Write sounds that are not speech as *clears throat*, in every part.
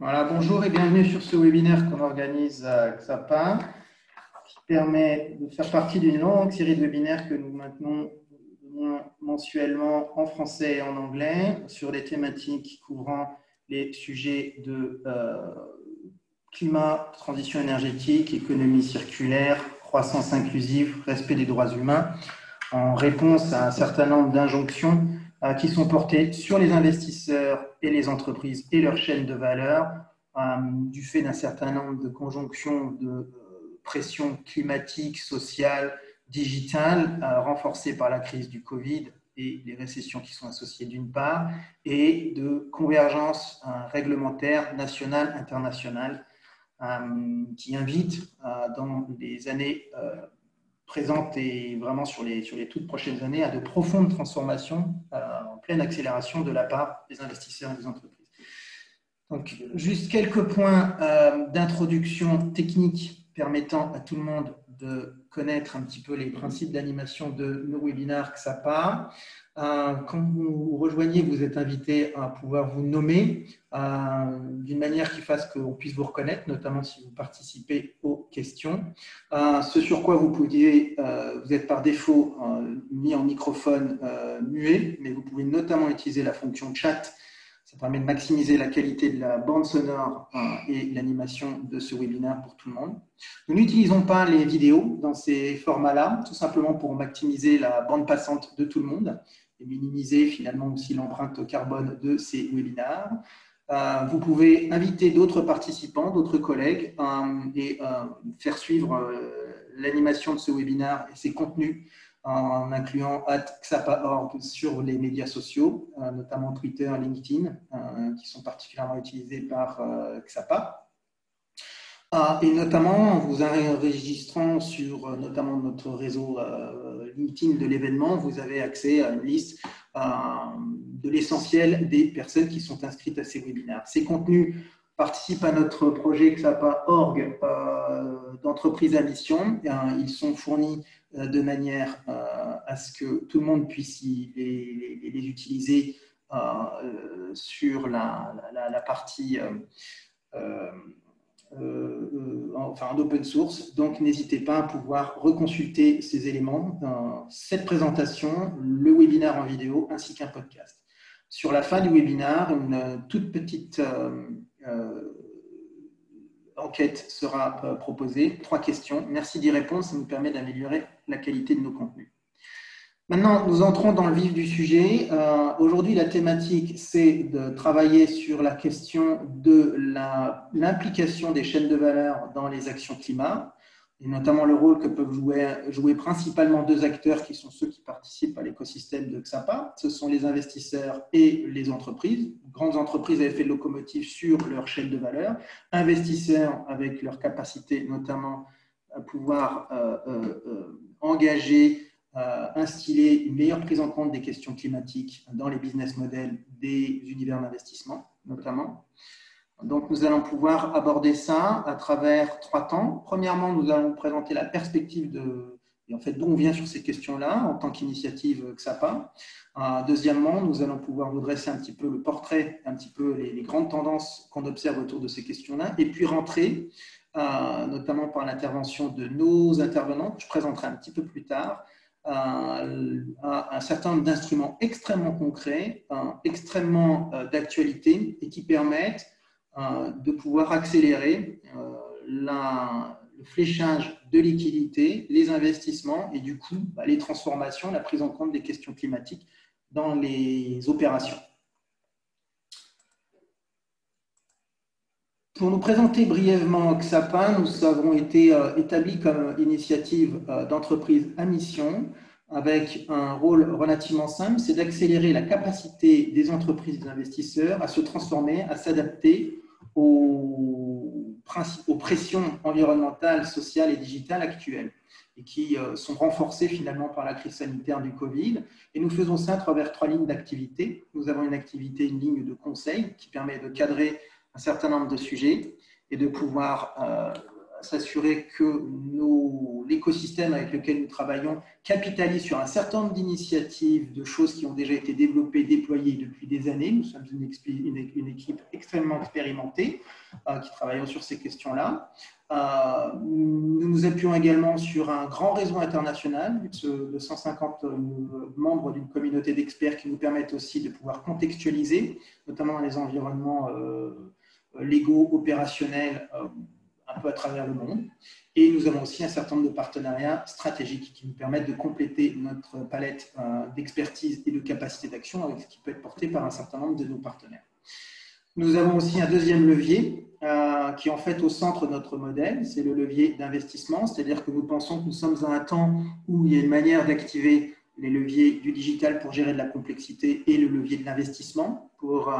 Voilà, bonjour et bienvenue sur ce webinaire qu'on organise à XAPA, qui permet de faire partie d'une longue série de webinaires que nous maintenons mensuellement en français et en anglais sur des thématiques couvrant les sujets de euh, climat, transition énergétique, économie circulaire, croissance inclusive, respect des droits humains, en réponse à un certain nombre d'injonctions euh, qui sont portées sur les investisseurs et les entreprises et leurs chaînes de valeur euh, du fait d'un certain nombre de conjonctions de euh, pression climatique, sociale, digitale, renforcées par la crise du Covid et les récessions qui sont associées d'une part, et de convergence réglementaire nationale, internationale, qui invite dans les années présente et vraiment sur les, sur les toutes prochaines années à de profondes transformations euh, en pleine accélération de la part des investisseurs et des entreprises. Donc, juste quelques points euh, d'introduction technique permettant à tout le monde de connaître un petit peu les principes d'animation de nos webinaires XAPA. Euh, quand vous rejoignez, vous êtes invité à pouvoir vous nommer euh, d'une manière qui fasse qu'on puisse vous reconnaître, notamment si vous participez aux questions. Euh, ce sur quoi vous pouviez, vous êtes par défaut mis en microphone muet, mais vous pouvez notamment utiliser la fonction chat ça permet de maximiser la qualité de la bande sonore et l'animation de ce webinaire pour tout le monde. Nous n'utilisons pas les vidéos dans ces formats-là, tout simplement pour maximiser la bande passante de tout le monde et minimiser finalement aussi l'empreinte carbone de ces webinaires. Euh, vous pouvez inviter d'autres participants, d'autres collègues euh, et euh, faire suivre l'animation de ce webinaire et ses contenus en incluant XAPA.org sur les médias sociaux, euh, notamment Twitter, LinkedIn, euh, qui sont particulièrement utilisés par euh, XAPA. Et notamment en vous enregistrant sur notamment notre réseau LinkedIn de l'événement, vous avez accès à une liste de l'essentiel des personnes qui sont inscrites à ces webinaires. Ces contenus participent à notre projet XAPA.org d'entreprise à mission. Ils sont fournis euh, de manière euh, à ce que tout le monde puisse les, utiliser euh, sur la, partie enfin en open source. Donc n'hésitez pas à pouvoir reconsulter ces éléments cette présentation, le webinaire en vidéo ainsi qu'un podcast. Sur la fin du webinaire, une toute petite enquête sera euh, proposée. Trois questions. Merci d'y répondre. Ça nous permet d'améliorer la qualité de nos contenus. Maintenant, nous entrons dans le vif du sujet. Euh, aujourd'hui, la thématique, c'est de travailler sur la question de l'implication des chaînes de valeur dans les actions climat et notamment le rôle que peuvent jouer, jouer, principalement deux acteurs qui sont ceux qui participent à l'écosystème de XAPA. Ce sont les investisseurs et les entreprises. Grandes entreprises avaient fait locomotive sur leur chaîne de valeur. Investisseurs avec leur capacité notamment à pouvoir euh, euh, euh, engager, instiller une meilleure prise en compte des questions climatiques dans les business models des univers d'investissement notamment. Donc, nous allons pouvoir aborder ça à travers trois temps. Premièrement, nous allons présenter la perspective de, et en fait, d'où on vient sur ces questions-là en tant qu'initiative XAPA. Euh, deuxièmement, nous allons pouvoir vous dresser un petit peu le portrait, un petit peu les, grandes tendances qu'on observe autour de ces questions-là, et puis rentrer, euh, notamment par l'intervention de nos intervenants, que je présenterai un petit peu plus tard, euh, un certain nombre d'instruments extrêmement concrets, extrêmement d'actualité, et qui permettent euh, de pouvoir accélérer euh, le fléchage de liquidités, les investissements et du coup bah, les transformations, la prise en compte des questions climatiques dans les opérations. Pour nous présenter brièvement XAPA, nous avons été euh, établis comme initiative d'entreprise à mission avec un rôle relativement simple, c'est d'accélérer la capacité des entreprises et des investisseurs à se transformer, à s'adapter aux, pressions environnementales, sociales et digitales actuelles et qui euh, sont renforcées finalement par la crise sanitaire du Covid. Et nous faisons ça à travers trois lignes d'activité. Nous avons une activité, une ligne de conseil qui permet de cadrer un certain nombre de sujets et de pouvoir euh, s'assurer que l'écosystème avec lequel nous travaillons capitalise sur un certain nombre d'initiatives, de choses qui ont déjà été développées, déployées depuis des années. Nous sommes une, équipe extrêmement expérimentée euh, qui travaille sur ces questions-là. Euh, nous nous appuyons également sur un grand réseau international de 150 euh, membres d'une communauté d'experts qui nous permettent aussi de pouvoir contextualiser, notamment les environnements légaux, opérationnels un peu à travers le monde. Et nous avons aussi un certain nombre de partenariats stratégiques qui nous permettent de compléter notre palette euh, d'expertise et de capacité d'action avec ce qui peut être porté par un certain nombre de nos partenaires. Nous avons aussi un deuxième levier euh, qui est en fait au centre de notre modèle, c'est le levier d'investissement, c'est-à-dire que nous pensons que nous sommes à un temps où il y a une manière d'activer les leviers du digital pour gérer de la complexité et le levier de l'investissement pour euh,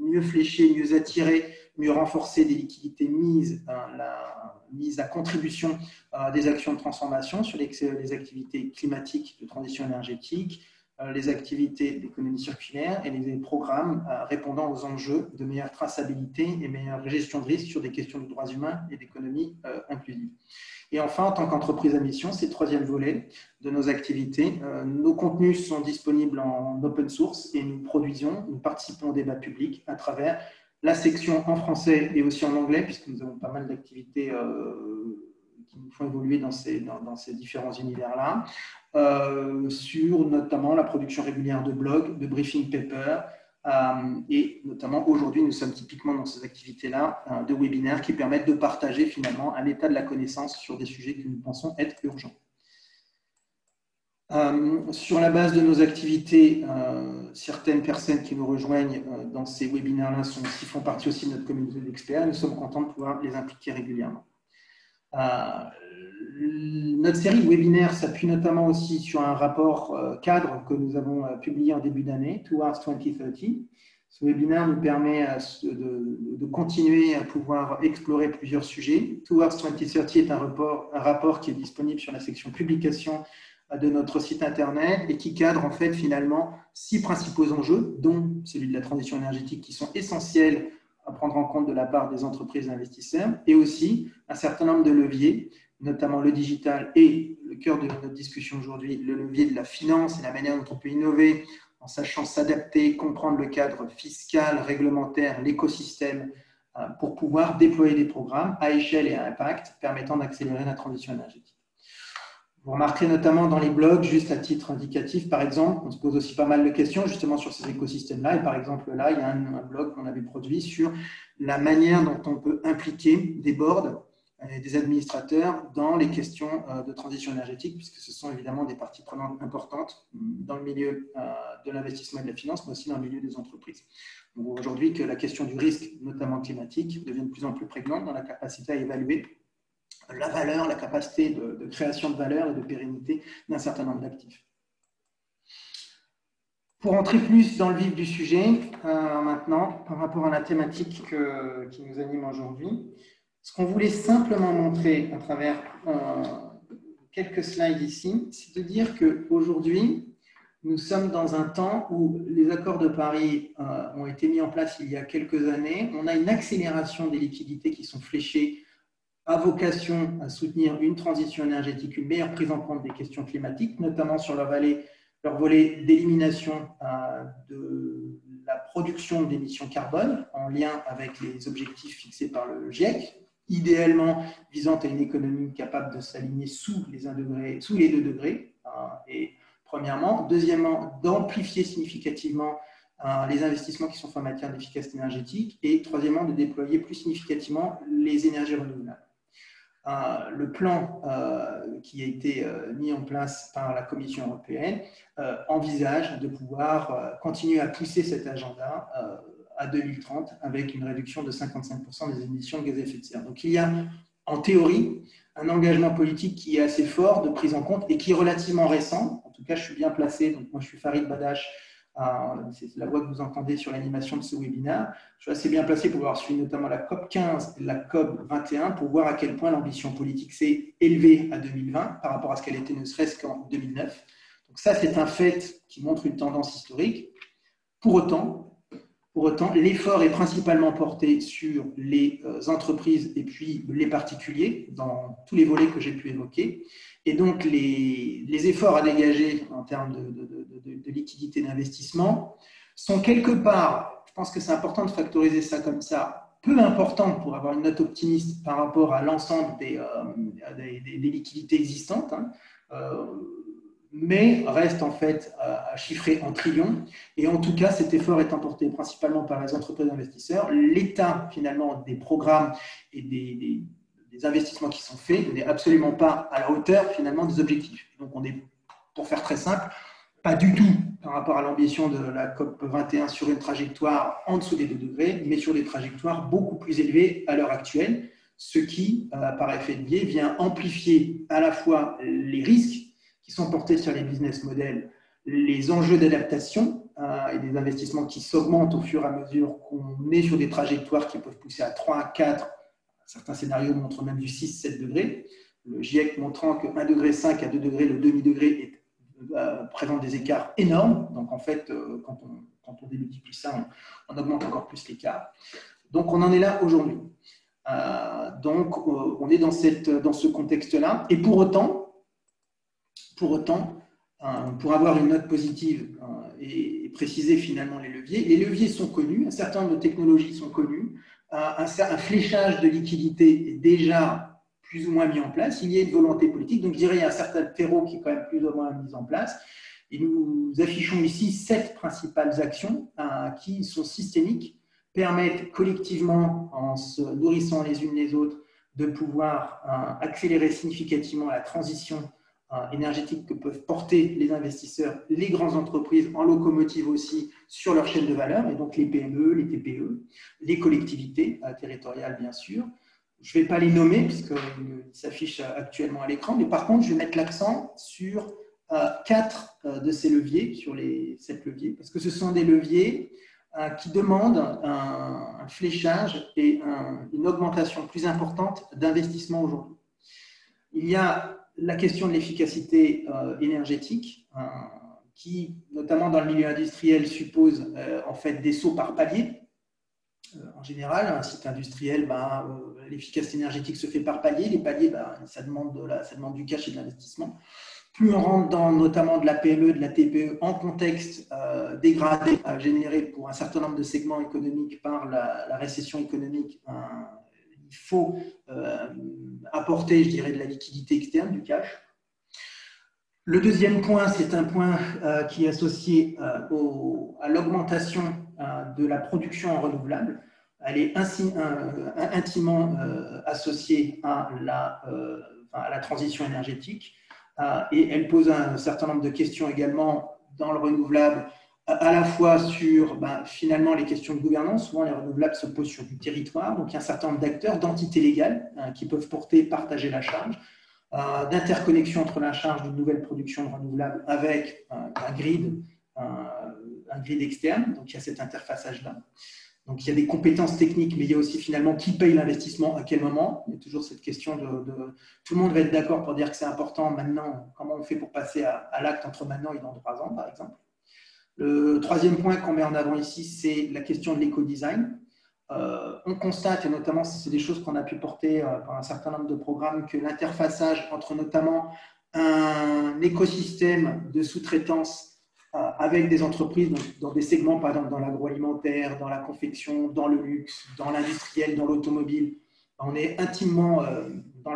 mieux flécher, mieux attirer mieux renforcer des liquidités mises, la mise à contribution euh, des actions de transformation sur les, activités climatiques de transition énergétique, euh, les activités d'économie circulaire et les programmes euh, répondant aux enjeux de meilleure traçabilité et meilleure gestion de risque sur des questions de droits humains et d'économie inclusive. Et enfin, en tant qu'entreprise à mission, c'est le troisième volet de nos activités. nos contenus sont disponibles en open source et nous produisons, nous participons au débat public à travers la section en français et aussi en anglais, puisque nous avons pas mal d'activités euh, qui nous font évoluer dans ces, différents univers-là, euh, sur notamment la production régulière de blogs, de briefing paper, euh, et notamment aujourd'hui, nous sommes typiquement dans ces activités-là de webinaires qui permettent de partager finalement un état de la connaissance sur des sujets que nous pensons être urgents. Sur la base de nos activités, certaines personnes qui nous rejoignent euh, dans ces webinaires-là font partie aussi de notre communauté d'experts. Nous sommes contents de pouvoir les impliquer régulièrement. notre série de webinaires s'appuie notamment aussi sur un rapport cadre que nous avons publié en début d'année, Towards 2030. Ce webinaire nous permet de, de, continuer à pouvoir explorer plusieurs sujets. Towards 2030 est un rapport, un rapport qui est disponible sur la section publication de notre site internet et qui cadre en fait finalement six principaux enjeux, dont celui de la transition énergétique, qui sont essentiels à prendre en compte de la part des entreprises et investisseurs, et aussi un certain nombre de leviers, notamment le digital et le cœur de notre discussion aujourd'hui, le levier de la finance et la manière dont on peut innover en sachant s'adapter, comprendre le cadre fiscal, réglementaire, l'écosystème, euh, pour pouvoir déployer des programmes à échelle et à impact permettant d'accélérer la transition énergétique. Vous remarquerez notamment dans les blogs, juste à titre indicatif, par exemple, on se pose aussi pas mal de questions justement sur ces écosystèmes-là. Et par exemple, là, il y a un, blog qu'on avait produit sur la manière dont on peut impliquer des boards et des administrateurs dans les questions euh, de transition énergétique, puisque ce sont évidemment des parties prenantes importantes dans le milieu euh, de l'investissement et de la finance, mais aussi dans le milieu des entreprises. Aujourd'hui, que la question du risque, notamment climatique, devient de plus en plus prégnante dans la capacité à évaluer la valeur, la capacité de, création de valeur et de pérennité d'un certain nombre d'actifs. Pour entrer plus dans le vif du sujet, euh, maintenant, par rapport à la thématique qui nous anime aujourd'hui, ce qu'on voulait simplement montrer à travers euh, quelques slides ici, c'est de dire qu'aujourd'hui, nous sommes dans un temps où les accords de Paris euh, ont été mis en place il y a quelques années. On a une accélération des liquidités qui sont fléchées a vocation à soutenir une transition énergétique, une meilleure prise en compte des questions climatiques, notamment sur leur, leur volet d'élimination euh, de la production d'émissions carbone en lien avec les objectifs fixés par le GIEC, idéalement visant à une économie capable de s'aligner sous les 1 degré, sous les 2 degrés. Euh, et premièrement, deuxièmement, d'amplifier significativement euh, les investissements qui sont faits en matière d'efficacité énergétique et troisièmement, de déployer plus significativement les énergies renouvelables le plan euh, qui a été euh, mis en place par la Commission européenne euh, envisage de pouvoir continuer à pousser cet agenda à 2030 avec une réduction de 55% des émissions de gaz à effet de serre. Donc il y a en théorie un engagement politique qui est assez fort de prise en compte et qui est relativement récent. En tout cas, je suis bien placé. Donc moi, je suis Farid Badash c'est la voix que vous entendez sur l'animation de ce webinaire. Je suis assez bien placé pour avoir suivi notamment la COP 15 et la COP 21 pour voir à quel point l'ambition politique s'est élevée à 2020 par rapport à ce qu'elle était ne serait-ce qu'en 2009. Donc ça, c'est un fait qui montre une tendance historique. Pour autant, Pour autant, l'effort est principalement porté sur les euh, entreprises et puis les particuliers dans tous les volets que j'ai pu évoquer. Et donc, les, efforts à dégager en termes de, liquidité d'investissement sont quelque part, je pense que c'est important de factoriser ça comme ça, peu important pour avoir une note optimiste par rapport à l'ensemble des, euh, liquidités existantes. Hein. Euh, mais reste en fait à, chiffrer en trillions. Et en tout cas, cet effort est emporté principalement par les entreprises investisseurs. L'état finalement des programmes et des, investissements qui sont faits n'est absolument pas à la hauteur finalement des objectifs. Donc on est, pour faire très simple, pas du tout par rapport à l'ambition de la COP 21 sur une trajectoire en dessous des 2 degrés, mais sur des trajectoires beaucoup plus élevées à l'heure actuelle, ce qui, euh, par effet de biais, vient amplifier à la fois les risques sont portés sur les business models, les enjeux d'adaptation euh, et des investissements qui s'augmentent au fur et à mesure qu'on est sur des trajectoires qui peuvent pousser à 3 à 4, certains scénarios montrent même du 6-7 degrés, le GIEC montrant que 1 degré 5 à 2 degrés, le demi-degré euh, présente des écarts énormes. Donc en fait, euh, quand, on, quand on démultiplie ça, on, augmente encore plus l'écart. Donc on en est là aujourd'hui. donc on est dans ce contexte-là. Et pour autant, pour autant, euh, pour avoir une note positive euh, et préciser finalement les leviers, les leviers sont connus, un certain nombre de technologies sont connues, euh, un, fléchage de liquidité est déjà plus ou moins mis en place, il y a une volonté politique, donc je dirais qu'il y a un certain terreau qui est quand même plus ou moins mis en place. Et nous affichons ici sept principales actions qui sont systémiques, permettent collectivement, en se nourrissant les unes les autres, de pouvoir accélérer significativement la transition énergétiques que peuvent porter les investisseurs, les grandes entreprises en locomotive aussi sur leur chaîne de valeur, et donc les PME, les TPE, les collectivités euh, territoriales bien sûr. Je ne vais pas les nommer puisqu'ils s'affichent actuellement à l'écran, mais par contre je vais mettre l'accent sur euh, quatre euh, de ces leviers, sur les sept leviers, parce que ce sont des leviers qui demandent un, fléchage et une augmentation plus importante d'investissement aujourd'hui. Il y a la question de l'efficacité euh, énergétique, euh, qui, notamment dans le milieu industriel, suppose euh, en fait des sauts par palier. en général, un site industriel, ben, l'efficacité énergétique se fait par palier. Les paliers, ben, ça, demande du cash et de l'investissement. Plus on rentre dans notamment de la PME, de la TPE, en contexte dégradé, généré pour un certain nombre de segments économiques par la, la récession économique, il faut euh, apporter, je dirais, de la liquidité externe, du cash. Le deuxième point, c'est un point euh, qui est associé euh, à l'augmentation de la production en renouvelable. Elle est ainsi, intimement associée à la, à la, transition énergétique et elle pose un certain nombre de questions également dans le renouvelable à la fois sur ben, finalement les questions de gouvernance. Souvent, les renouvelables se posent sur du territoire. Donc, il y a un certain nombre d'acteurs, d'entités légales hein, qui peuvent porter, partager la charge, euh, d'interconnexion entre la charge d'une nouvelle production de renouvelables avec euh, un grid, un grid externe. Donc, il y a cet interfaçage-là. Donc, il y a des compétences techniques, mais il y a aussi finalement qui paye l'investissement, à quel moment. Il y a toujours cette question de. Tout le monde va être d'accord pour dire que c'est important maintenant. Comment on fait pour passer à l'acte entre maintenant et dans trois ans, par exemple le troisième point qu'on met en avant ici, c'est la question de l'éco-design. Euh, on constate, et notamment c'est des choses qu'on a pu porter euh, par un certain nombre de programmes, que l'interfaçage entre notamment un écosystème de sous-traitance euh, avec des entreprises dans des segments, par exemple dans l'agroalimentaire, dans la confection, dans le luxe, dans l'industriel, dans l'automobile, on est intimement dans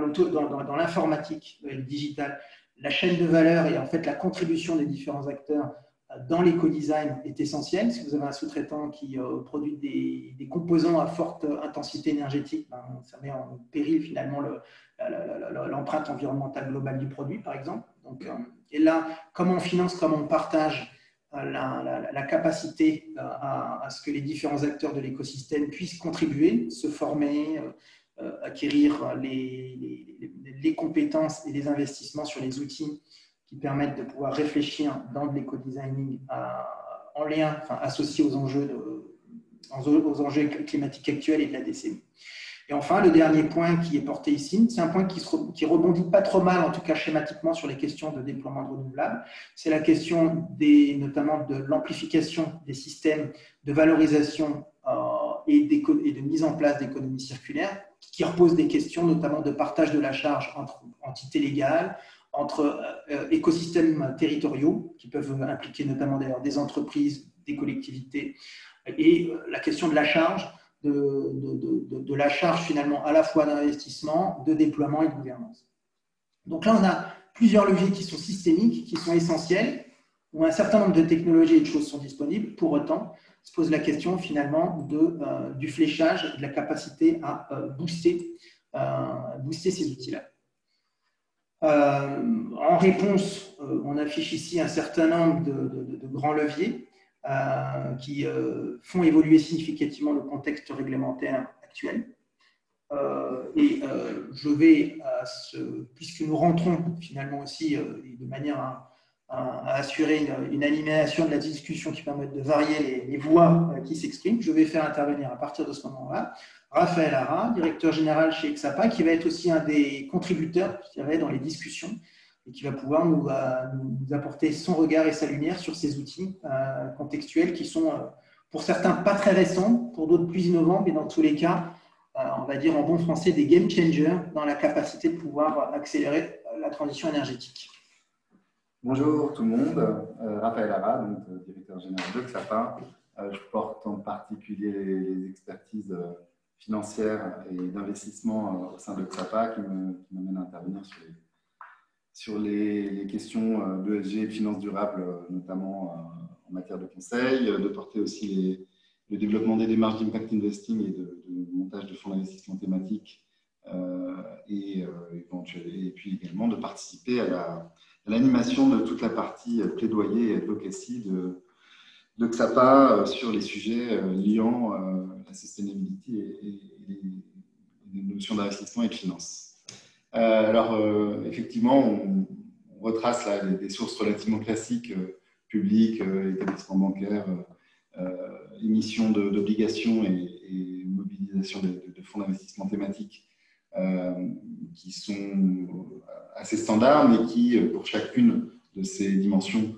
l'informatique, dans, le digital. La chaîne de valeur et en fait la contribution des différents acteurs dans l'éco-design est essentiel. Si vous avez un sous-traitant qui euh, produit des, composants à forte intensité énergétique, ben, ça met en péril finalement l'empreinte environnementale globale du produit, par exemple. Donc, euh, et là, comment on finance, comment on partage euh, la, capacité à, ce que les différents acteurs de l'écosystème puissent contribuer, se former, acquérir les, les, compétences et les investissements sur les outils qui permettent de pouvoir réfléchir dans de l'éco-designing en lien, enfin, associé aux enjeux, aux enjeux climatiques actuels et de la décennie. Et enfin, le dernier point qui est porté ici, c'est un point qui, qui rebondit pas trop mal, en tout cas schématiquement, sur les questions de déploiement de renouvelables. C'est la question des, notamment de l'amplification des systèmes de valorisation euh, et, et, de mise en place d'économies circulaires, qui repose des questions notamment de partage de la charge entre entités légales, entre euh, écosystèmes territoriaux, qui peuvent impliquer notamment d'ailleurs des entreprises, des collectivités, et euh, la question de la charge, de, la charge finalement à la fois d'investissement, de déploiement et de gouvernance. Donc là, on a plusieurs leviers qui sont systémiques, qui sont essentiels, où un certain nombre de technologies et de choses sont disponibles. Pour autant, se pose la question finalement euh, du fléchage, de la capacité à booster ces outils-là. Euh, en réponse, euh, on affiche ici un certain nombre de, grands leviers euh, qui font évoluer significativement le contexte réglementaire actuel. et je vais, puisque nous rentrons finalement aussi de manière à, assurer une, animation de la discussion qui permette de varier les voix qui s'expriment, je vais faire intervenir à partir de ce moment-là Raphaël Ara, directeur général chez Exapa, qui va être aussi un des contributeurs, dans les discussions et qui va pouvoir nous, euh, apporter son regard et sa lumière sur ces outils euh, contextuels qui sont, euh, pour certains, pas très récents, pour d'autres plus innovants, mais dans tous les cas, on va dire en bon français, des game changers dans la capacité de pouvoir accélérer la transition énergétique. Bonjour tout le monde, Raphaël Ara, directeur général de XAPA. je porte en particulier les expertises financière et d'investissement euh, au sein de XAPA qui m'amène à intervenir sur les, questions d'ESG et de finances durables, euh, notamment euh, en matière de conseil, de porter aussi le développement des démarches d'impact investing et de, montage de fonds d'investissement thématiques et, et, puis également de participer à l'animation de toute la partie plaidoyer et advocacy de, de XAPA sur les sujets liant la sustainability et, les, notions d'investissement et de finance. Euh, alors, euh, effectivement, on, retrace là, des sources relativement classiques, euh, publiques, établissements bancaires, émissions d'obligations et, mobilisation de, fonds d'investissement thématiques qui sont assez standards, mais qui, pour chacune de ces dimensions,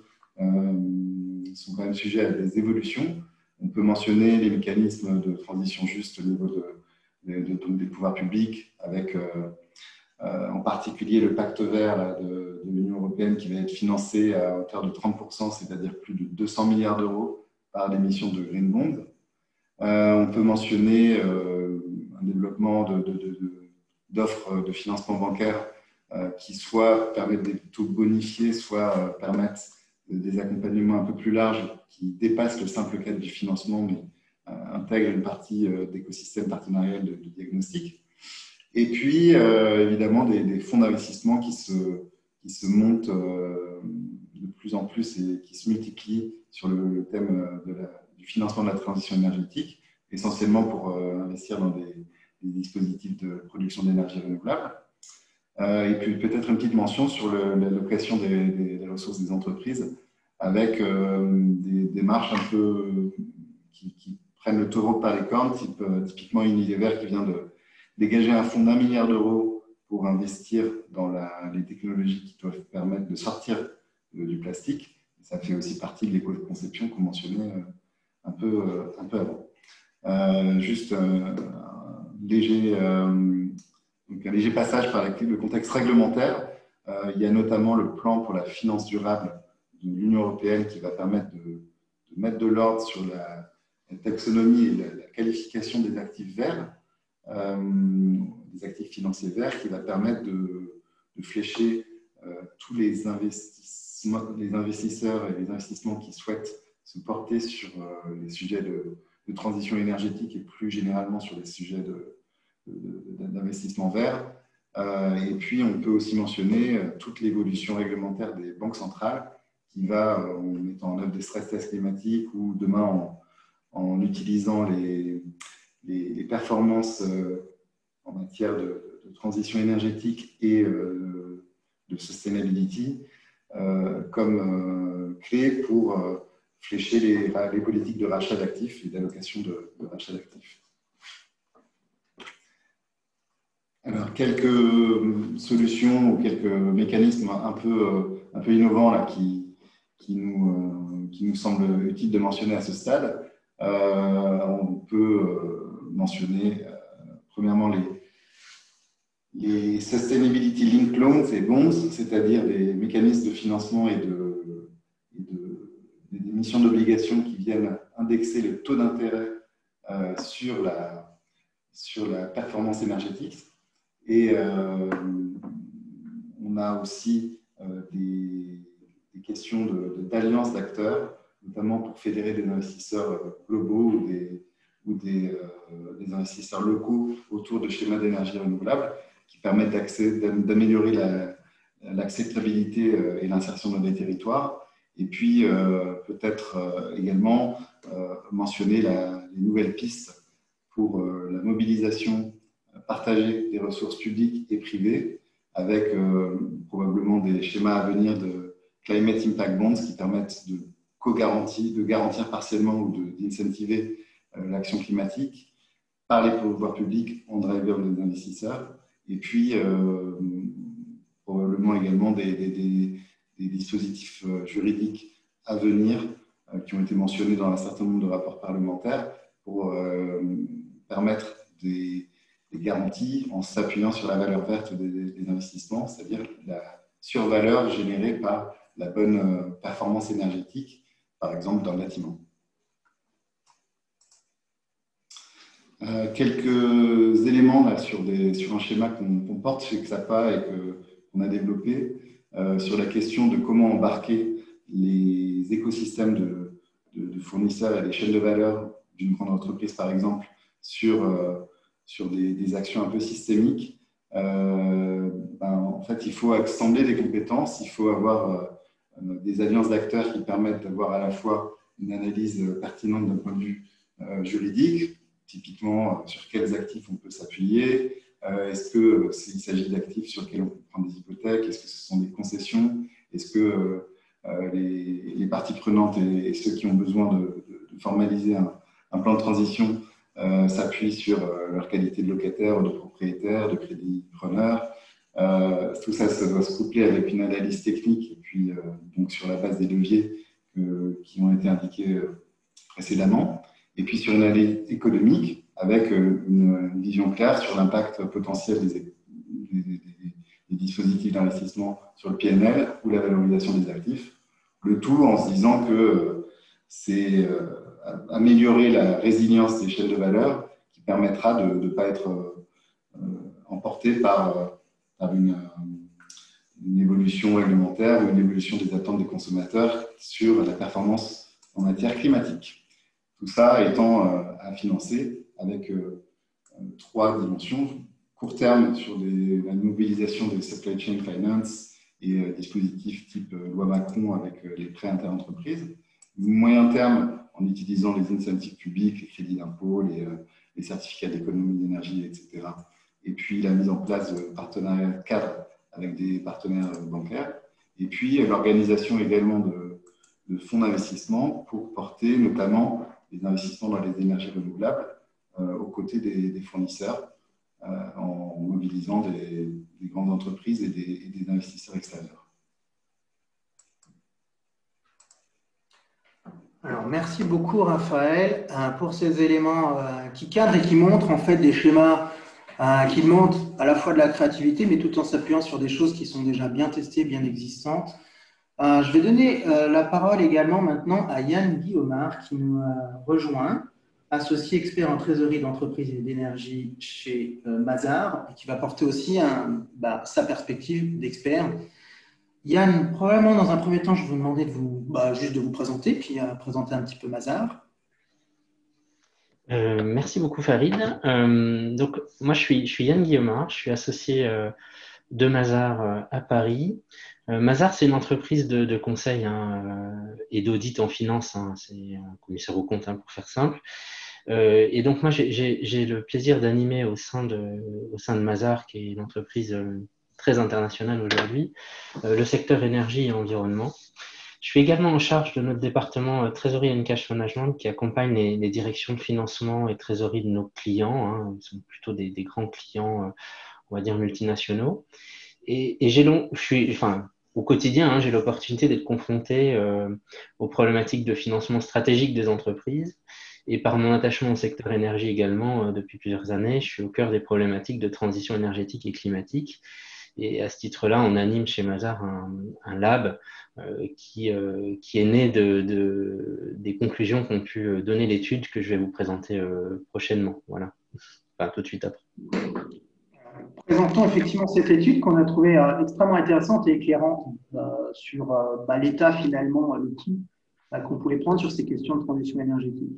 sont quand même sujets à des évolutions. On peut mentionner les mécanismes de transition juste au niveau de, des pouvoirs publics, avec euh, euh, en particulier le pacte vert de, l'Union européenne qui va être financé à hauteur de 30%, c'est-à-dire plus de 200 milliards d'euros par l'émission de Green Bond. Euh, on peut mentionner un développement d'offres de, financement bancaire qui soit permettent des taux bonifiés, soit permettent des accompagnements un peu plus larges qui dépassent le simple cadre du financement, mais euh, intègrent une partie euh, d'écosystème partenarial de, diagnostic. Et puis, euh, évidemment, des, fonds d'investissement qui se, qui se montent de plus en plus et qui se multiplient sur le, thème du financement de la transition énergétique, essentiellement pour investir dans des, dispositifs de production d'énergie renouvelable. Et puis peut-être une petite mention sur l'allocation des, des, ressources des entreprises avec euh, des démarches un peu qui, prennent le taureau par les cornes, type, euh, typiquement Unilever qui vient de dégager un fonds d'un milliard d'euros pour investir dans les technologies qui doivent permettre de sortir du plastique. Ça fait aussi partie de l'éco-conception qu'on mentionnait euh, un peu, un peu avant. juste un léger, donc un léger passage par le contexte réglementaire. il y a notamment le plan pour la finance durable de l'Union européenne qui va permettre de, mettre de l'ordre sur la, taxonomie et la, qualification des actifs verts, euh, des actifs financiers verts, qui va permettre de, flécher euh, tous les, investissements, les investisseurs et les investissements qui souhaitent se porter sur euh, les sujets de, transition énergétique et plus généralement sur les sujets d'investissement vert. et puis, on peut aussi mentionner toute l'évolution réglementaire des banques centrales qui va euh, en mettant en œuvre des stress tests climatiques ou demain en, utilisant les, performances euh, en matière de, transition énergétique et euh, de sustainability comme clé pour flécher les, les, politiques de rachat d'actifs et d'allocation de, rachat d'actifs. Alors, quelques solutions ou quelques mécanismes un peu, un peu innovants là, qui, qui, nous, qui nous semblent utiles de mentionner à ce stade. on peut mentionner premièrement les, les Sustainability Linked Loans et Bonds, c'est-à-dire des mécanismes de financement et de, des émissions d'obligations qui viennent indexer le taux d'intérêt euh, sur, la, sur la performance énergétique. Et euh, on a aussi euh, des, questions d'alliance d'acteurs, notamment pour fédérer des investisseurs globaux ou des, ou des, des investisseurs locaux autour de schémas d'énergie renouvelable qui permettent d'améliorer l'acceptabilité euh, et l'insertion dans les territoires. Et puis, euh, peut-être euh, également mentionner les nouvelles pistes pour la mobilisation partagée des ressources publiques et privées, avec probablement des schémas à venir de Climate Impact Bonds qui permettent de co-garantir, de garantir partiellement ou d'incentiver l'action climatique par les pouvoirs publics en driver des investisseurs. Et puis euh, probablement également des, dispositifs euh, juridiques à venir euh, qui ont été mentionnés dans un certain nombre de rapports parlementaires pour permettre des, garanties en s'appuyant sur la valeur verte des, investissements, c'est-à-dire la survaleur générée par la bonne performance énergétique, par exemple dans le bâtiment. Euh, quelques éléments sur, un schéma qu'on porte chez XAPA et qu'on a développé euh, sur la question de comment embarquer les écosystèmes de, fournisseurs et les chaînes de valeur d'une grande entreprise, par exemple, sur, euh, des, actions un peu systémiques. Ben, en fait, il faut assembler des compétences, il faut avoir des alliances d'acteurs qui permettent d'avoir à la fois une analyse pertinente d'un point de vue juridique, typiquement euh, sur quels actifs on peut s'appuyer. Euh, est-ce qu'il euh, s'agit d'actifs sur lesquels on peut prendre des hypothèques Est-ce que ce sont des concessions Est-ce que les, parties prenantes et, ceux qui ont besoin de, formaliser un, plan de transition s'appuient sur leur qualité de locataire de propriétaire, de crédit preneur tout ça, ça doit se coupler avec une analyse technique et puis donc sur la base des leviers qui ont été indiqués précédemment et puis sur une analyse économique avec euh, une vision claire sur l'impact potentiel des, dispositifs d'investissement sur le PNL ou la valorisation des actifs. Le tout en se disant que euh, c'est euh, améliorer la résilience des chaînes de valeur qui permettra de ne pas être emporté par, une, une, évolution réglementaire ou une évolution des attentes des consommateurs sur la performance en matière climatique. Tout ça étant euh, à financer avec euh, euh, trois dimensions. Court terme sur la mobilisation des supply chain finance et dispositifs type loi Macron avec les prêts interentreprises. Moyen terme en utilisant les incentives publics, les crédits d'impôt, les, certificats d'économie d'énergie, etc. Et puis la mise en place de partenariats cadres avec des partenaires bancaires. Et puis l'organisation également de, fonds d'investissement pour porter notamment des investissements dans les énergies renouvelables euh, aux côtés des, fournisseurs euh, en mobilisant des, grandes entreprises et des, investisseurs extérieurs. Alors, merci beaucoup Raphaël euh, pour ces éléments qui cadrent et qui montrent en fait des schémas qui montrent à la fois de la créativité, mais tout en s'appuyant sur des choses qui sont déjà bien testées, bien existantes. Euh, je vais donner euh, la parole également maintenant à Yann Guillaumard qui nous rejoint, associé expert en trésorerie d'entreprise et d'énergie chez euh, Mazar, et qui va porter aussi bah, sa perspective d'expert. Yann, probablement dans un premier temps, je vais vous demander de vous, bah, juste de vous présenter, puis à présenter un petit peu Mazar. merci beaucoup Farid. donc moi je suis, Yann Guillaumard, je suis associé de Mazar à Paris. Euh, Mazar, c'est une entreprise de, conseil hein, euh, et d'audit en finance. Hein, c'est un commissaire au compte, hein, pour faire simple. Euh, et donc, moi, j'ai le plaisir d'animer au, sein de, au sein de Mazar, qui est une entreprise très internationale aujourd'hui, le secteur énergie et environnement. Je suis également en charge de notre département trésorerie et cash management qui accompagne les, directions de financement et trésorerie de nos clients. Hein. Sont plutôt des, grands clients on va dire, multinationaux. Et, j'ai je suis, enfin, au quotidien, hein, j'ai l'opportunité d'être confronté aux problématiques de financement stratégique des entreprises. Et par mon attachement au secteur énergie également, depuis plusieurs années, je suis au cœur des problématiques de transition énergétique et climatique. Et à ce titre-là, on anime chez Mazar un, lab euh, qui, euh, qui, est né de, de des conclusions qu'ont pu euh, donner l'étude que je vais vous présenter prochainement. Voilà, enfin, tout de suite après. Présentons effectivement cette étude qu'on a trouvée extrêmement intéressante et éclairante sur bah, l'état finalement, l'outil qu'on pouvait prendre sur ces questions de transition énergétique.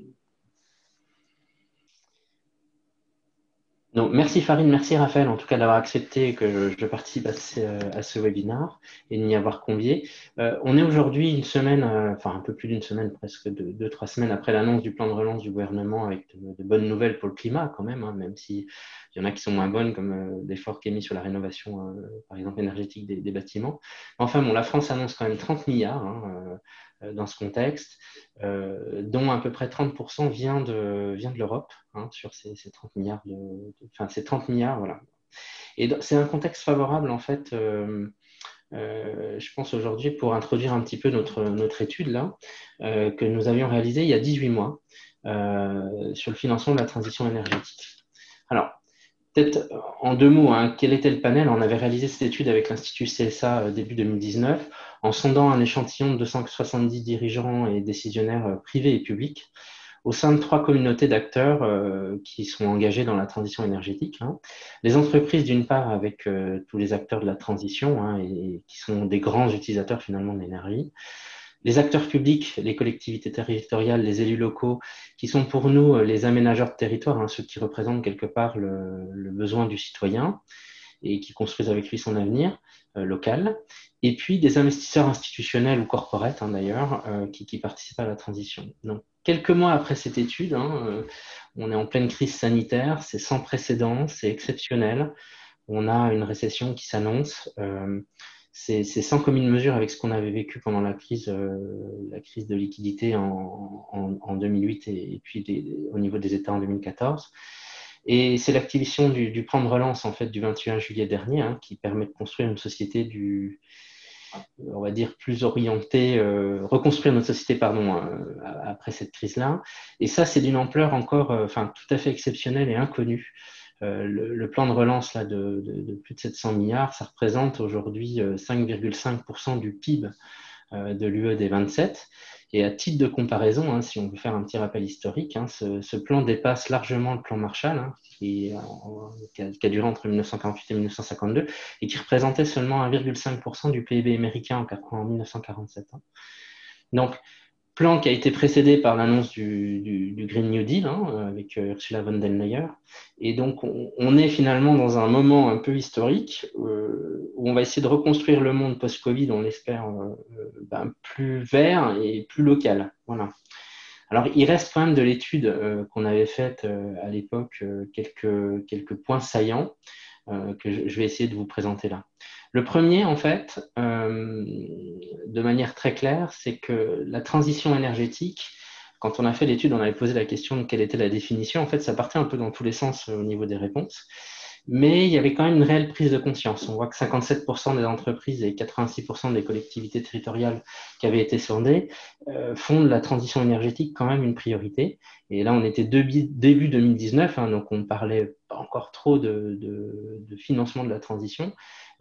Merci Farine, merci Raphaël en tout cas d'avoir accepté que je, participe à ce, webinaire et de m'y avoir convié. Euh, on est aujourd'hui une semaine, euh, enfin un peu plus d'une semaine, presque deux, trois semaines après l'annonce du plan de relance du gouvernement avec de, bonnes nouvelles pour le climat quand même, hein, même s'il y en a qui sont moins bonnes comme euh, l'effort qui est mis sur la rénovation, par exemple énergétique des, bâtiments. Enfin bon, la France annonce quand même 30 milliards. Hein, euh, dans ce contexte, euh, dont à peu près 30% vient de, vient de l'Europe, hein, sur ces, 30 milliards. Enfin, ces 30 milliards, voilà. Et c'est un contexte favorable, en fait, euh, je pense aujourd'hui, pour introduire un petit peu notre, notre étude là, que nous avions réalisée il y a 18 mois sur le financement de la transition énergétique. Alors, peut-être en deux mots, hein, quel était le panel? On avait réalisé cette étude avec l'Institut CSA début 2019 en sondant un échantillon de 270 dirigeants et décisionnaires euh, privés et publics au sein de trois communautés d'acteurs euh, qui sont engagés dans la transition énergétique. Hein. Les entreprises, d'une part, avec euh, tous les acteurs de la transition hein, et, qui sont des grands utilisateurs finalement de l'énergie. Les acteurs publics, les collectivités territoriales, les élus locaux, qui sont pour nous les aménageurs de territoire, hein, ceux qui représentent quelque part le, besoin du citoyen et qui construisent avec lui son avenir. Euh, local, et puis des investisseurs institutionnels ou corporates hein, d'ailleurs euh, qui, participent à la transition. Donc, quelques mois après cette étude, hein, euh, on est en pleine crise sanitaire, c'est sans précédent, c'est exceptionnel. On a une récession qui s'annonce. C'est sans commune mesure avec ce qu'on avait vécu pendant la crise, la crise de liquidité en, 2008 et, puis au niveau des États en 2014. Et c'est l'activation du, plan de relance en fait du 21 juillet dernier hein, qui permet de construire une société du, on va dire plus orientée, euh, reconstruire notre société pardon euh, après cette crise-là. Et ça, c'est d'une ampleur encore, euh, enfin tout à fait exceptionnelle et inconnue. Le, plan de relance là de, plus de 700 milliards, ça représente aujourd'hui 5,5% du PIB de l'UE des 27. Et à titre de comparaison, hein, si on veut faire un petit rappel historique, hein, ce, plan dépasse largement le plan Marshall, hein, qui, a, duré entre 1948 et 1952, et qui représentait seulement 1,5% du PIB américain en, en 1947. Donc, plan qui a été précédé par l'annonce du, Green New Deal hein, avec euh, Ursula von der Leyen. Et donc, on, est finalement dans un moment un peu historique euh, où on va essayer de reconstruire le monde post-Covid, on l'espère, euh, ben, plus vert et plus local. Voilà. Alors, il reste quand même de l'étude qu'on avait faite à l'époque quelques points saillants que je vais essayer de vous présenter là. Le premier, en fait, euh, de manière très claire, c'est que la transition énergétique, quand on a fait l'étude, on avait posé la question de quelle était la définition. En fait, ça partait un peu dans tous les sens euh, au niveau des réponses. Mais il y avait quand même une réelle prise de conscience. On voit que 57% des entreprises et 86% des collectivités territoriales qui avaient été sondées euh, font de la transition énergétique quand même une priorité. Et là, on était début, 2019, hein, donc on parlait pas encore trop de, financement de la transition.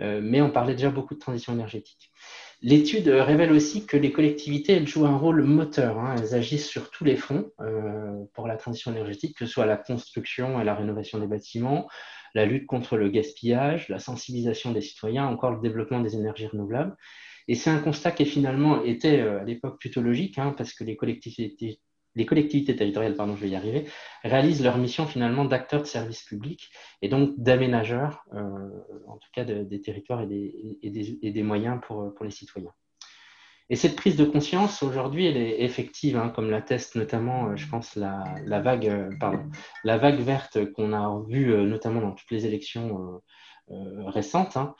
Euh, mais on parlait déjà beaucoup de transition énergétique. L'étude révèle aussi que les collectivités, elles jouent un rôle moteur. Hein. elles agissent sur tous les fronts euh, pour la transition énergétique, que ce soit la construction et la rénovation des bâtiments, la lutte contre le gaspillage, la sensibilisation des citoyens, encore le développement des énergies renouvelables. Et c'est un constat qui finalement était euh, à l'époque plutôt logique, hein, parce que les collectivités les collectivités territoriales, pardon, je vais y arriver, réalisent leur mission finalement d'acteurs de services publics et donc d'aménageurs, euh, en tout cas des territoires et des, moyens pour, pour, les citoyens. Et cette prise de conscience, aujourd'hui, elle est effective, hein, comme l'atteste notamment, euh, je pense, la, vague, euh, pardon, la vague verte qu'on a vue notamment dans toutes les élections récentes. Hein.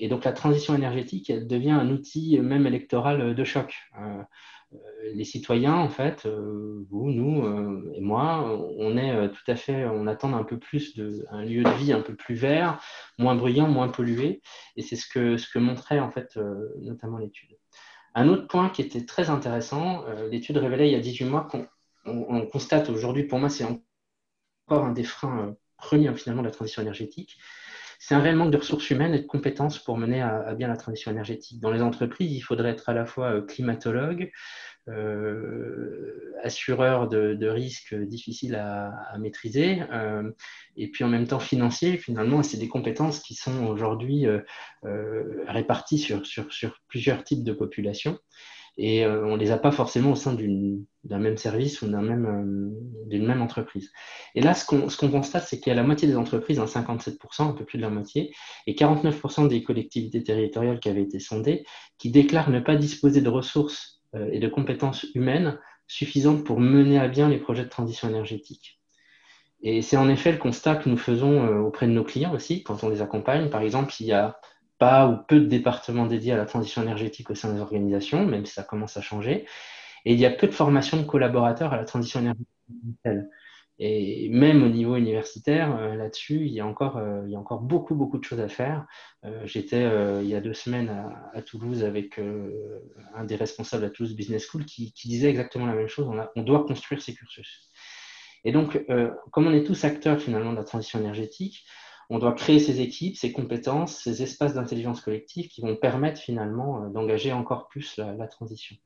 et donc la transition énergétique, elle devient un outil même électoral de choc. Les citoyens, en fait, vous, nous et moi, on est tout à fait, on attend un peu plus de, un lieu de vie un peu plus vert, moins bruyant, moins pollué. Et c'est ce que, ce que montrait en fait notamment l'étude. Un autre point qui était très intéressant, l'étude révélait il y a 18 mois qu'on on, constate aujourd'hui, pour moi, c'est encore un des freins premiers finalement de la transition énergétique, c'est un réel manque de ressources humaines et de compétences pour mener à, bien la transition énergétique. Dans les entreprises, il faudrait être à la fois euh, climatologue, euh, assureur de, risques difficiles à, maîtriser, euh, et puis en même temps financier, finalement, c'est des compétences qui sont aujourd'hui réparties sur, sur, plusieurs types de populations et euh, on ne les a pas forcément au sein d'un même service ou même, euh, d'une même entreprise. Et là, ce qu'on constate, c'est qu'il y a la moitié des entreprises, 57%, un peu plus de la moitié, et 49% des collectivités territoriales qui avaient été sondées, qui déclarent ne pas disposer de ressources euh, et de compétences humaines suffisantes pour mener à bien les projets de transition énergétique. Et c'est en effet le constat que nous faisons auprès de nos clients aussi, quand on les accompagne. Par exemple, il y a pas ou peu de départements dédiés à la transition énergétique au sein des organisations, même si ça commence à changer. Et il y a peu de formation de collaborateurs à la transition énergétique. Et même au niveau universitaire, euh, là-dessus, il, y a encore, euh, il y a encore beaucoup, beaucoup de choses à faire. Euh, j'étais il y a deux semaines à, Toulouse avec un des responsables la Toulouse Business School qui, disait exactement la même chose. On doit construire ces cursus. Et donc, comme on est tous acteurs finalement de la transition énergétique, on doit créer ces équipes, ces compétences, ces espaces d'intelligence collective qui vont permettre finalement euh, d'engager encore plus la, transition.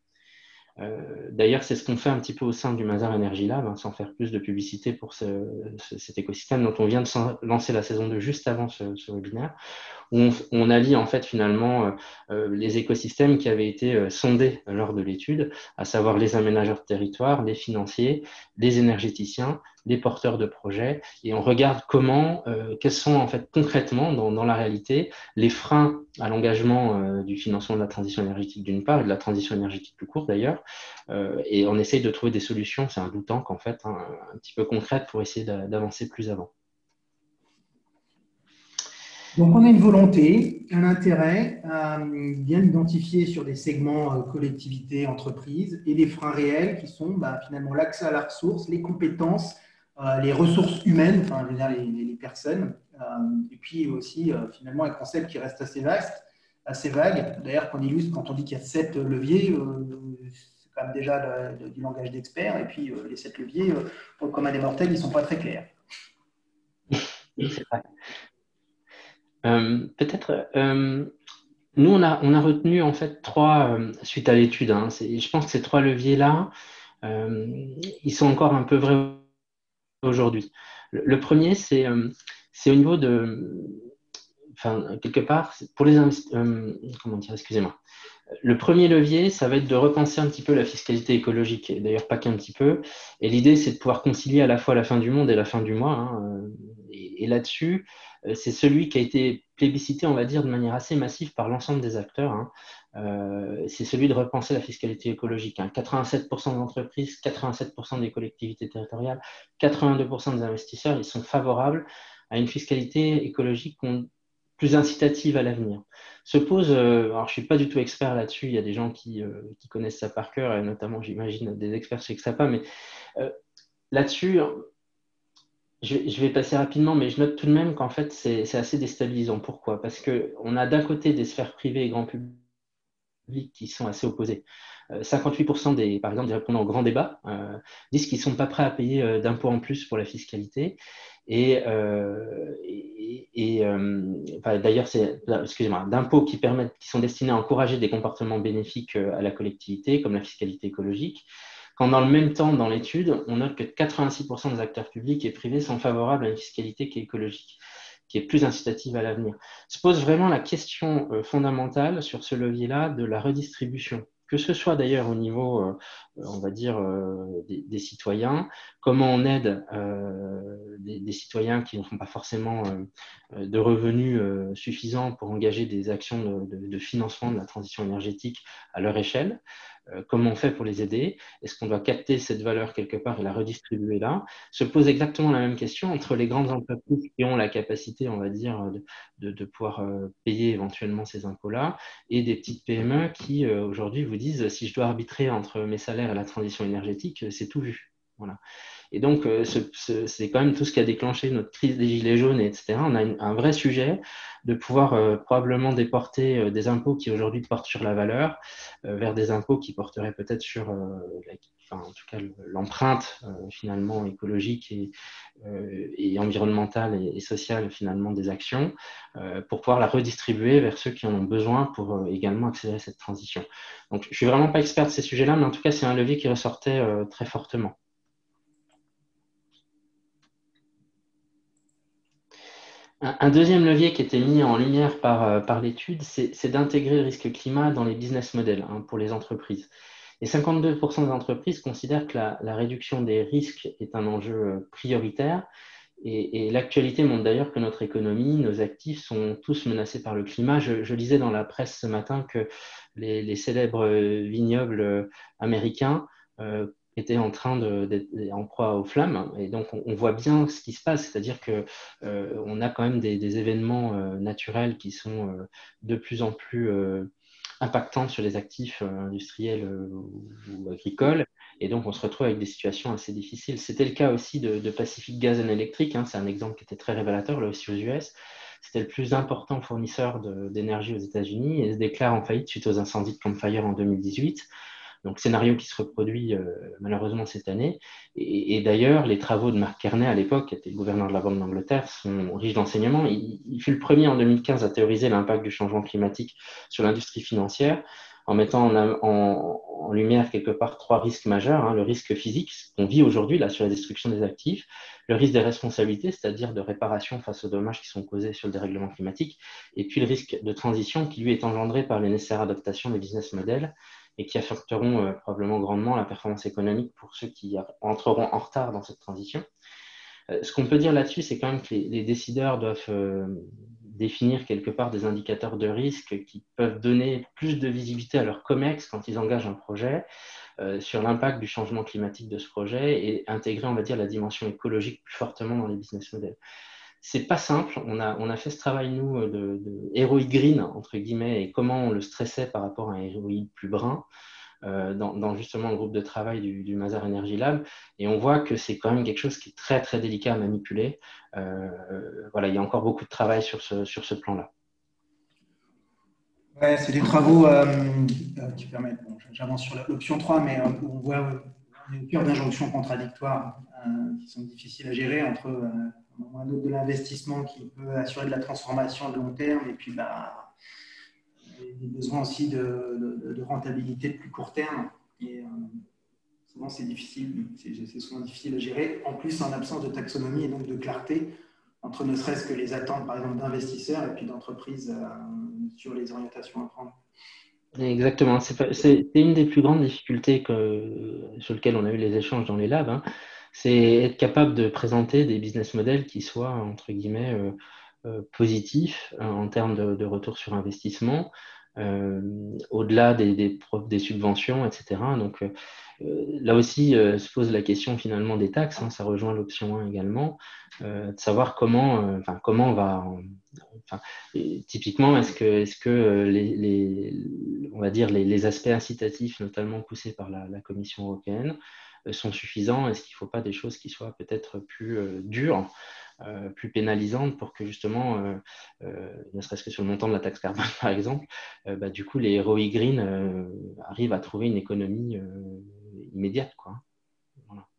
Euh, d'ailleurs, c'est ce qu'on fait un petit peu au sein du Mazar Energy Lab, hein, sans faire plus de publicité pour cet écosystème dont on vient de lancer la saison 2 juste avant ce webinaire, on, allie en fait finalement euh, les écosystèmes qui avaient été sondés lors de l'étude, à savoir les aménageurs de territoire, les financiers, les énergéticiens, les porteurs de projets, et on regarde comment, quels sont en fait concrètement dans, la réalité les freins à l'engagement du financement de la transition énergétique d'une part et de la transition énergétique plus court d'ailleurs, et on essaye de trouver des solutions, c'est un bout temps qu'en fait, hein, un petit peu concrètes pour essayer d'avancer plus avant. Donc, on a une volonté, un intérêt euh, bien identifier sur des segments euh, collectivités, entreprises et des freins réels qui sont bah, finalement l'accès à la ressource, les compétences, euh, les ressources humaines, enfin, les, personnes, et puis aussi finalement un concept qui reste assez vaste, assez vague. D'ailleurs, qu'on illustre quand on dit qu'il y a sept leviers, c'est quand même déjà du langage d'expert, et puis les sept leviers, pour le commun des mortels, ils ne sont pas très clairs. *laughs* Euh, peut-être, euh, nous, on a, retenu en fait trois, euh, suite à l'étude, hein, je pense que ces trois leviers-là, ils sont encore un peu vrais aujourd'hui. Le, premier, c'est au niveau de, enfin, quelque part, pour les comment dire, excusez-moi. Le premier levier, ça va être de repenser un petit peu la fiscalité écologique, d'ailleurs pas qu'un petit peu. Et l'idée, c'est de pouvoir concilier à la fois la fin du monde et la fin du mois. Hein, et là-dessus, euh, c'est celui qui a été plébiscité, on va dire, de manière assez massive par l'ensemble des acteurs. Hein. Euh, c'est celui de repenser la fiscalité écologique. 87% hein. des entreprises, 87% des collectivités territoriales, 82% des investisseurs, ils sont favorables à une fiscalité écologique plus incitative à l'avenir. Se pose, euh, alors je suis pas du tout expert là-dessus, il y a des gens qui, connaissent ça par cœur, et notamment, j'imagine, des experts chez XAPA, mais là-dessus, je, vais passer rapidement, mais je note tout de même qu'en fait, c'est assez déstabilisant. Pourquoi? Parce qu'on a d'un côté des sphères privées et grand public qui sont assez opposées. 58% euh, des, par exemple, des répondants au grand débat euh, disent qu'ils ne sont pas prêts à payer euh, d'impôts en plus pour la fiscalité. Et, d'ailleurs, c'est, excusez-moi, d'impôts qui permettent, qui sont destinés à encourager des comportements bénéfiques à la collectivité, comme la fiscalité écologique quand dans le même temps, dans l'étude, on note que 86% des acteurs publics et privés sont favorables à une fiscalité qui est écologique, qui est plus incitative à l'avenir. Se pose vraiment la question euh, fondamentale sur ce levier-là de la redistribution que ce soit d'ailleurs au niveau, euh, on va dire, euh, des, citoyens, comment on aide des, citoyens qui n'ont pas forcément de revenus suffisants pour engager des actions de, financement de la transition énergétique à leur échelle. Euh, comment on fait pour les aider Est-ce qu'on doit capter cette valeur quelque part et la redistribuer là Se pose exactement la même question entre les grandes entreprises qui ont la capacité, on va dire, de, pouvoir euh, payer éventuellement ces impôts-là et des petites PME qui, euh, aujourd'hui, vous disent si je dois arbitrer entre mes salaires et la transition énergétique, c'est tout vu. Voilà. Et donc, euh, c'est quand même tout ce qui a déclenché notre crise des gilets jaunes, etc. On a un vrai sujet de pouvoir euh, probablement déporter euh, des impôts qui aujourd'hui portent sur la valeur vers des impôts qui porteraient peut-être sur, enfin, en tout cas, l'empreinte finalement écologique et, et environnementale et, sociale finalement des actions pour pouvoir la redistribuer vers ceux qui en ont besoin pour également accélérer cette transition. Donc, je suis vraiment pas expert de ces sujets-là, mais en tout cas, c'est un levier qui ressortait très fortement. Un deuxième levier qui était mis en lumière par, euh, par l'étude, c'est d'intégrer le risque climat dans les business models hein, pour les entreprises. Et 52% des entreprises considèrent que la, réduction des risques est un enjeu euh, prioritaire. Et, l'actualité montre d'ailleurs que notre économie, nos actifs sont tous menacés par le climat. Je, lisais dans la presse ce matin que les, célèbres euh, vignobles américains était en train d'être en proie aux flammes. Et donc, on, voit bien ce qui se passe, c'est-à-dire que euh, on a quand même des, événements euh, naturels qui sont euh, de plus en plus impactants sur les actifs industriels ou, agricoles. Et donc, on se retrouve avec des situations assez difficiles. C'était le cas aussi de, Pacific Gas and Electric. Hein, c'est un exemple qui était très révélateur, là aussi aux US. C'était le plus important fournisseur d'énergie aux États-Unis et se déclare en faillite suite aux incendies de Campfire en 2018. Donc, scénario qui se reproduit euh, malheureusement cette année. Et, d'ailleurs, les travaux de Mark Kearney à l'époque, qui était le gouverneur de la Banque d'Angleterre, sont riches d'enseignements. Il, fut le premier en 2015 à théoriser l'impact du changement climatique sur l'industrie financière en mettant en, lumière quelque part trois risques majeurs. Hein. le risque physique qu'on vit aujourd'hui là sur la destruction des actifs, le risque des responsabilités, c'est-à-dire de réparation face aux dommages qui sont causés sur le dérèglement climatique, et puis le risque de transition qui lui est engendré par les nécessaires adaptations des business models et qui affecteront euh, probablement grandement la performance économique pour ceux qui entreront en retard dans cette transition. Euh, ce qu'on peut dire là-dessus, c'est quand même que les, décideurs doivent euh, définir quelque part des indicateurs de risque qui peuvent donner plus de visibilité à leur COMEX quand ils engagent un projet sur l'impact du changement climatique de ce projet et intégrer, on va dire, la dimension écologique plus fortement dans les business models c'est pas simple. On a, on fait ce travail, nous, de, de Heroic Green, entre guillemets, et comment on le stressait par rapport à un Heroic plus brun, euh, dans, justement le groupe de travail du, Mazar Energy Lab. Et on voit que c'est quand même quelque chose qui est très, très délicat à manipuler. Euh, voilà, il y a encore beaucoup de travail sur ce, plan-là. Ouais, c'est des travaux euh, qui permettent, j'avance sur l'option 3, mais on voit une cœur d'injonctions contradictoires qui sont difficiles à gérer entre un autre de l'investissement qui peut assurer de la transformation de long terme et puis bah, des besoins aussi de, rentabilité de plus court terme. Et euh, souvent, c'est difficile, c'est souvent difficile à gérer, en plus en absence de taxonomie et donc de clarté entre ne serait-ce que les attentes, par exemple, d'investisseurs et puis d'entreprises euh, sur les orientations à prendre. Exactement, c'est une des plus grandes difficultés sur lesquelles on a eu les échanges dans les labs. Hein c'est être capable de présenter des business models qui soient, entre guillemets, euh, euh, positifs euh, en termes de, retour sur investissement, au-delà des, des, subventions, etc. Donc là aussi se pose la question finalement des taxes, hein, ça rejoint l'option 1 également, de savoir comment, comment on va, typiquement, est-ce que, les, aspects incitatifs, notamment poussés par la Commission européenne, sont suffisants Est-ce qu'il ne faut pas des choses qui soient peut-être plus euh, dures, euh, plus pénalisantes pour que justement, ne serait-ce que sur le montant de la taxe carbone *laughs* par exemple, bah, du coup les ROI Green arrivent à trouver une économie immédiate quoi.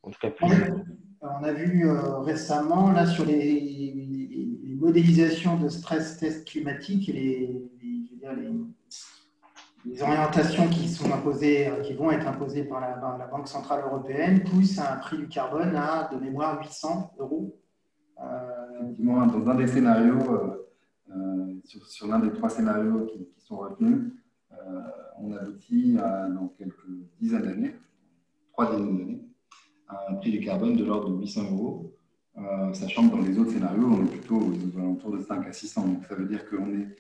En tout cas, On a vu récemment là sur les, modélisations de stress test climatique et les, les, les orientations qui sont imposées, euh, qui vont être imposées par la, Banque centrale européenne poussent un prix du carbone à, de mémoire, 800 euros. Euh, dans un des scénarios, euh, sur, l'un des trois scénarios qui, sont retenus, on aboutit à, dans quelques dizaines d'années, trois dizaines d'années, à un prix du carbone de l'ordre de 800 euros sachant que dans les autres scénarios, on est plutôt aux alentours de 5 à 600. Donc ça veut dire qu'on est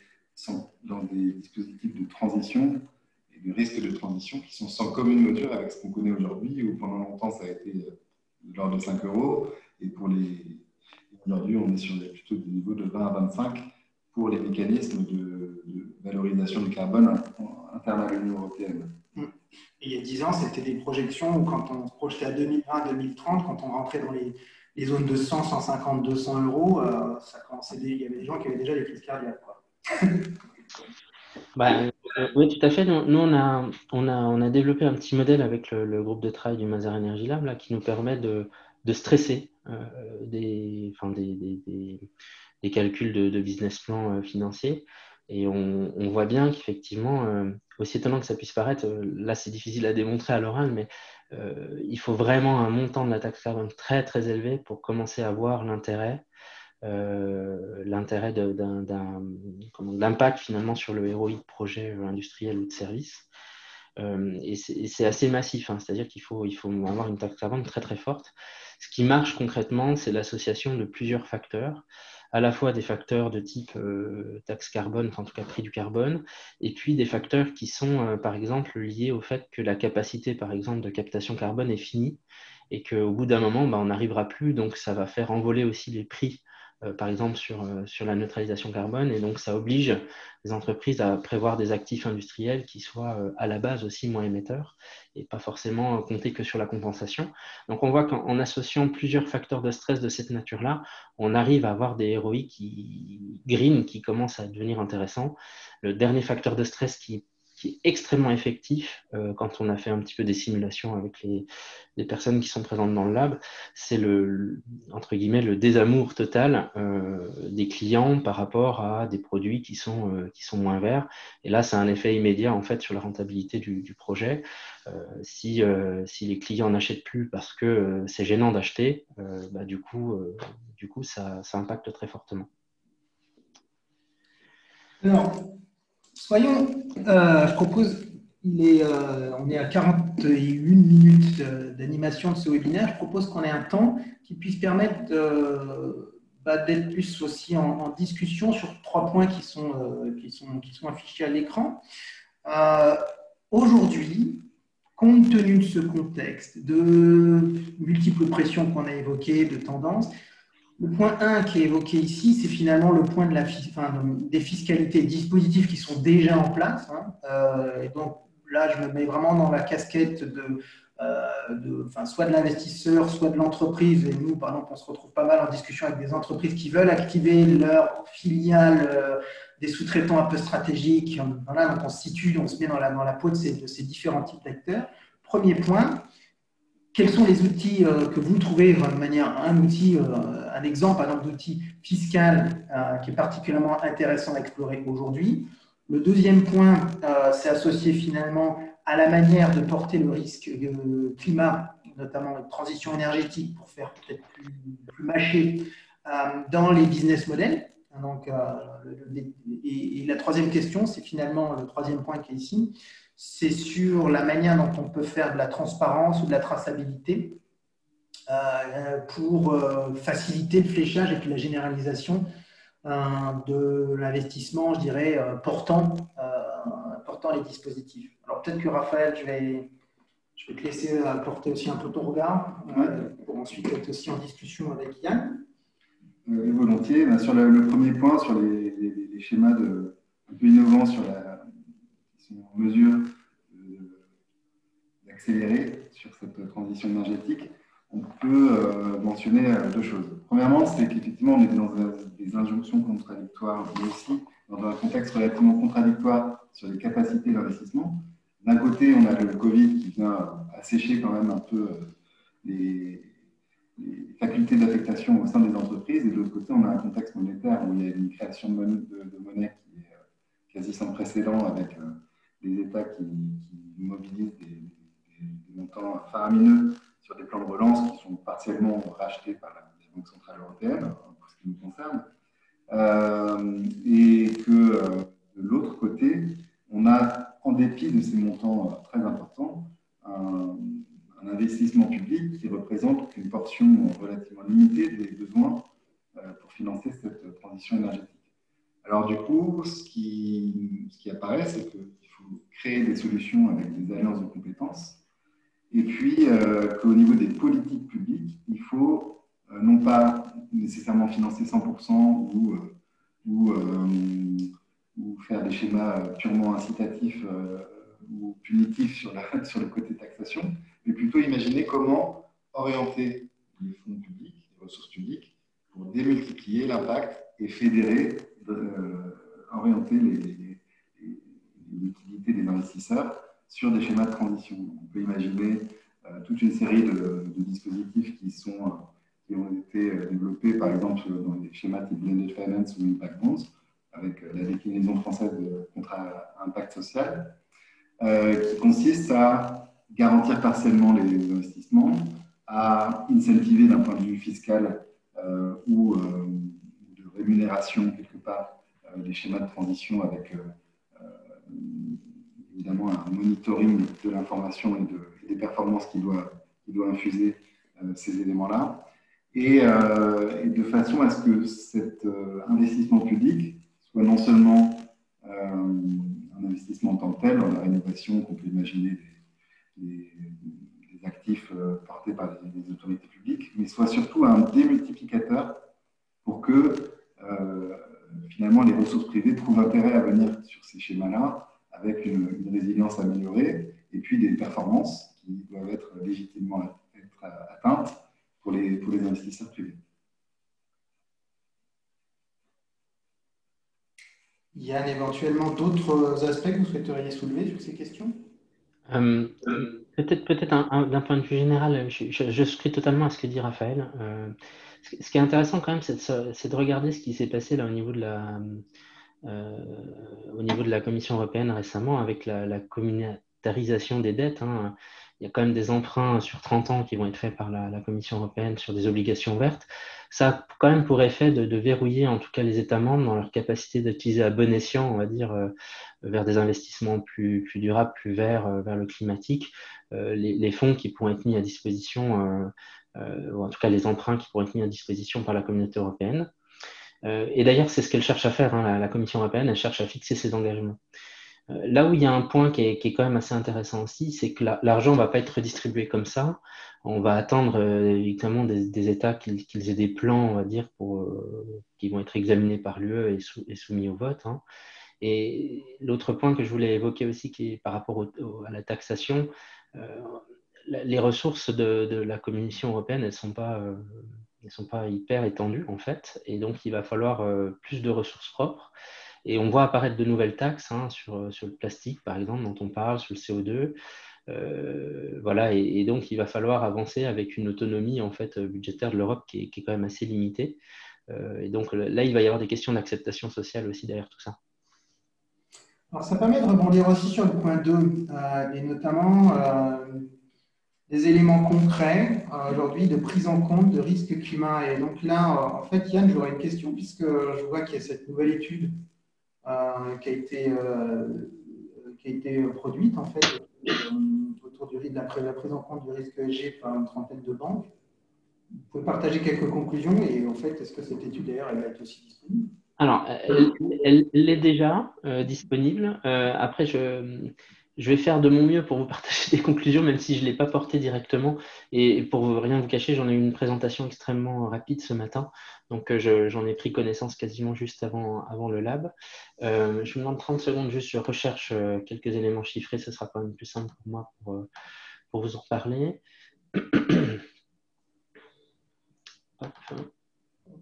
dans des dispositifs de transition et de risque de transition qui sont sans commune mesure avec ce qu'on connaît aujourd'hui, où pendant longtemps ça a été de l'ordre de 5 euros, et pour les aujourd'hui on est sur plutôt des niveaux de 20 à 25 pour les mécanismes de, valorisation du carbone interne à l'Union européenne. il y a 10 ans, c'était des projections où quand on se projetait à 2020-2030, quand on rentrait dans les, zones de 100, 150, 200 euros, euh, ça commençait il y avait des gens qui avaient déjà des crises cardiaques. Bah, euh, oui, tout à fait. Nous, on, a, on, a, on a développé un petit modèle avec le, groupe de travail du Mazar Energy Lab là, qui nous permet de, de stresser euh, des, enfin, des, des, calculs de, business plan euh, financier. Et on, on voit bien qu'effectivement, aussi étonnant que ça puisse paraître, là c'est difficile à démontrer à l'oral, mais il faut vraiment un montant de la taxe carbone très très élevé pour commencer à voir l'intérêt euh, l'intérêt d'un l'impact finalement sur le héroïque projet industriel ou de service. Euh, et c'est assez massif, hein. c'est-à-dire qu'il faut, il faut avoir une taxe carbone très très forte. Ce qui marche concrètement, c'est l'association de plusieurs facteurs, à la fois des facteurs de type euh, taxe carbone, en tout cas prix du carbone, et puis des facteurs qui sont par exemple liés au fait que la capacité par exemple de captation carbone est finie et qu'au bout d'un moment, bah, on n'arrivera plus, donc ça va faire envoler aussi les prix euh, par exemple sur, euh, sur la neutralisation carbone. Et donc, ça oblige les entreprises à prévoir des actifs industriels qui soient euh, à la base aussi moins émetteurs et pas forcément compter que sur la compensation. Donc, on voit qu'en associant plusieurs facteurs de stress de cette nature-là, on arrive à avoir des ROI qui, green qui commencent à devenir intéressants. Le dernier facteur de stress qui est extrêmement effectif euh, quand on a fait un petit peu des simulations avec les, personnes qui sont présentes dans le lab, c'est le, entre guillemets le désamour total euh, des clients par rapport à des produits qui sont, euh, qui sont moins verts. Et là, c'est un effet immédiat en fait sur la rentabilité du, projet. si, les clients n'achètent plus parce que c'est gênant d'acheter, bah, du coup, ça, ça impacte très fortement. Soyons, euh, je propose, est, euh, on est à 41 minutes d'animation de ce webinaire. Je propose qu'on ait un temps qui puisse permettre bah, d'être plus aussi en, discussion sur trois points qui sont, euh, qui sont, qui sont affichés à l'écran. Aujourd'hui, compte tenu de ce contexte de multiples pressions qu'on a évoquées, de tendances, le point 1 qui est évoqué ici, c'est finalement le point de la, des fiscalités, dispositifs qui sont déjà en place. Hein. Euh, donc là, je me mets vraiment dans la casquette de, euh, soit de l'investisseur, soit de l'entreprise. Et nous, par exemple, on se retrouve pas mal en discussion avec des entreprises qui veulent activer leur filiale, euh, des sous-traitants un peu stratégiques. Voilà, donc on se situe, on se met dans la, peau de ces, de ces différents types d'acteurs. Premier point, quels sont les outils que vous trouvez de manière, un outil, un exemple exemple d'outil fiscal euh, qui est particulièrement intéressant à explorer aujourd'hui. Le deuxième point, c'est associé finalement à la manière de porter le risque climat, notamment la transition énergétique, pour faire peut-être plus, plus mâché dans les business models. Donc, et, la troisième question, c'est finalement le troisième point qui est ici, c'est sur la manière dont on peut faire de la transparence ou de la traçabilité euh, pour euh, faciliter le fléchage et puis la généralisation euh, de l'investissement, je dirais, portant, portant les dispositifs. Alors peut-être que Raphaël, je vais, je vais te laisser apporter aussi un peu ton regard pour ensuite être aussi en discussion avec Yann. volontiers. Ben, sur le, premier point, sur les, schémas de, un peu innovants sur la en mesure d'accélérer sur cette transition énergétique, on peut euh, mentionner euh, deux choses. Premièrement, c'est qu'effectivement, on est dans des injonctions contradictoires, mais aussi dans un contexte relativement contradictoire sur les capacités d'investissement. D'un côté, on a le Covid qui vient assécher quand même un peu euh, les, facultés d'affectation au sein des entreprises, et de l'autre côté, on a un contexte monétaire où il y a une création de monnaie, de, monnaie qui est quasi sans précédent avec des États qui, mobilisent des, montants faramineux sur des plans de relance qui sont partiellement rachetés par la Banque Centrale Européenne, pour ce qui nous concerne. Euh, et que euh, de l'autre côté, on a, en dépit de ces montants euh, très importants, un, investissement public qui représente une portion relativement limitée des besoins pour financer cette transition énergétique. Alors du coup, ce qui, ce qui apparaît, c'est qu'il faut créer des solutions avec des alliances de compétences, et puis qu'au niveau des politiques publiques, il faut non pas nécessairement financer 100% ou, ou, faire des schémas purement incitatifs ou punitifs *laughs* sur, le côté taxation, mais plutôt imaginer comment orienter les fonds publics, les ressources publiques, pour démultiplier l'impact et fédérer, euh, orienter l'utilité des investisseurs sur des schémas de transition. On peut imaginer euh, toute une série de, dispositifs qui, sont, euh, ont été développés, par exemple, dans les schémas type Blended Finance ou Impact Bonds, avec la déclinaison française de contrat impact social, qui consiste à garantir partiellement les investissements, à incentiver d'un point de vue fiscal euh, ou euh, de rémunération quelque part euh, des schémas de transition avec évidemment un monitoring de l'information et, des performances qui doit, qui doit infuser ces éléments-là. Et, de façon à ce que cet investissement public soit non seulement un investissement en tant que tel, dans la rénovation qu'on peut imaginer des, actifs euh, portés par les, autorités publiques, mais soit surtout un démultiplicateur pour que euh, finalement les ressources privées trouvent intérêt à venir sur ces schémas-là avec une, résilience améliorée et puis des performances qui doivent être légitimement être atteintes pour les, pour les investisseurs privés. Il y a éventuellement d'autres aspects que vous souhaiteriez soulever sur ces questions? Euh, peut-être peut-être d'un point de vue général, je, je, souscris totalement à ce que dit Raphaël. Euh, ce, qui est intéressant quand même, c'est de, regarder ce qui s'est passé là au niveau de la, au niveau de la Commission européenne récemment avec la, communautarisation des dettes. Hein il y a quand même des emprunts sur 30 ans qui vont être faits par la, Commission européenne sur des obligations vertes. Ça a quand même pour effet de, verrouiller en tout cas les États membres dans leur capacité d'utiliser à bon escient, on va dire, euh, vers des investissements plus, durables, plus verts, euh, vers le climatique, euh, les, fonds qui pourront être mis à disposition, ou en tout cas les emprunts qui pourront être mis à disposition par la communauté européenne. Et d'ailleurs, c'est ce qu'elle cherche à faire, hein, la Commission européenne, elle cherche à fixer ses engagements. Euh, là où il y a un point qui est, quand même assez intéressant aussi, c'est que l'argent ne va pas être redistribué comme ça. On va attendre euh, évidemment des, États qu'ils aient des plans, on va dire, pour, euh, qui vont être examinés par l'UE et, soumis au vote. Hein. Et l'autre point que je voulais évoquer aussi, qui est par rapport à la taxation, les ressources de, la Commission européenne, elles ne sont, pas, sont pas hyper étendues en fait. Et donc, il va falloir plus de ressources propres. Et on voit apparaître de nouvelles taxes hein, sur, sur, le plastique, par exemple, dont on parle, sur le CO2. Euh, voilà, et, donc il va falloir avancer avec une autonomie en fait budgétaire de l'Europe qui, est quand même assez limitée. Euh, et donc là, il va y avoir des questions d'acceptation sociale aussi derrière tout ça. Alors ça permet de rebondir aussi sur le point 2, euh, et notamment des éléments concrets aujourd'hui de prise en compte de risques climat. Et donc là, en fait, Yann, j'aurais une question, puisque je vois qu'il y a cette nouvelle étude euh, qui, a été, euh, qui a été produite en fait euh, autour de la, prise en compte du risque ESG par une trentaine de banques. Vous pouvez partager quelques conclusions et en fait, est-ce que cette étude d'ailleurs, elle va être aussi disponible? Alors, elle, elle, est déjà disponible. après, je, je vais faire de mon mieux pour vous *laughs* partager des conclusions, même si je ne l'ai pas porté directement. Et pour rien vous cacher, j'en ai eu une présentation extrêmement rapide ce matin. Donc, euh, j'en ai pris connaissance quasiment juste avant, le lab. Euh, je me demande 30 secondes juste, je recherche euh, quelques éléments chiffrés. Ce sera quand même plus simple pour moi pour, pour vous en reparler. *clears throat*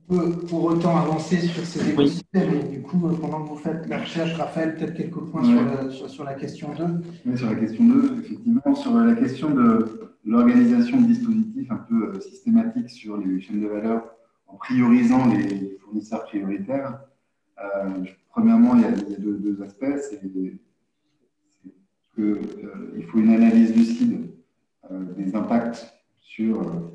peut pour autant avancer sur ces écosystèmes. Et du coup, pendant que vous faites la recherche, Raphaël, peut-être quelques points sur, sur, la question 2. Oui, sur la question 2, effectivement, sur la question de l'organisation de dispositifs un peu euh, systématiques sur les chaînes de valeur en priorisant les fournisseurs prioritaires. Euh, premièrement, il y a, deux, aspects. C'est qu'il euh, faut une analyse lucide des impacts sur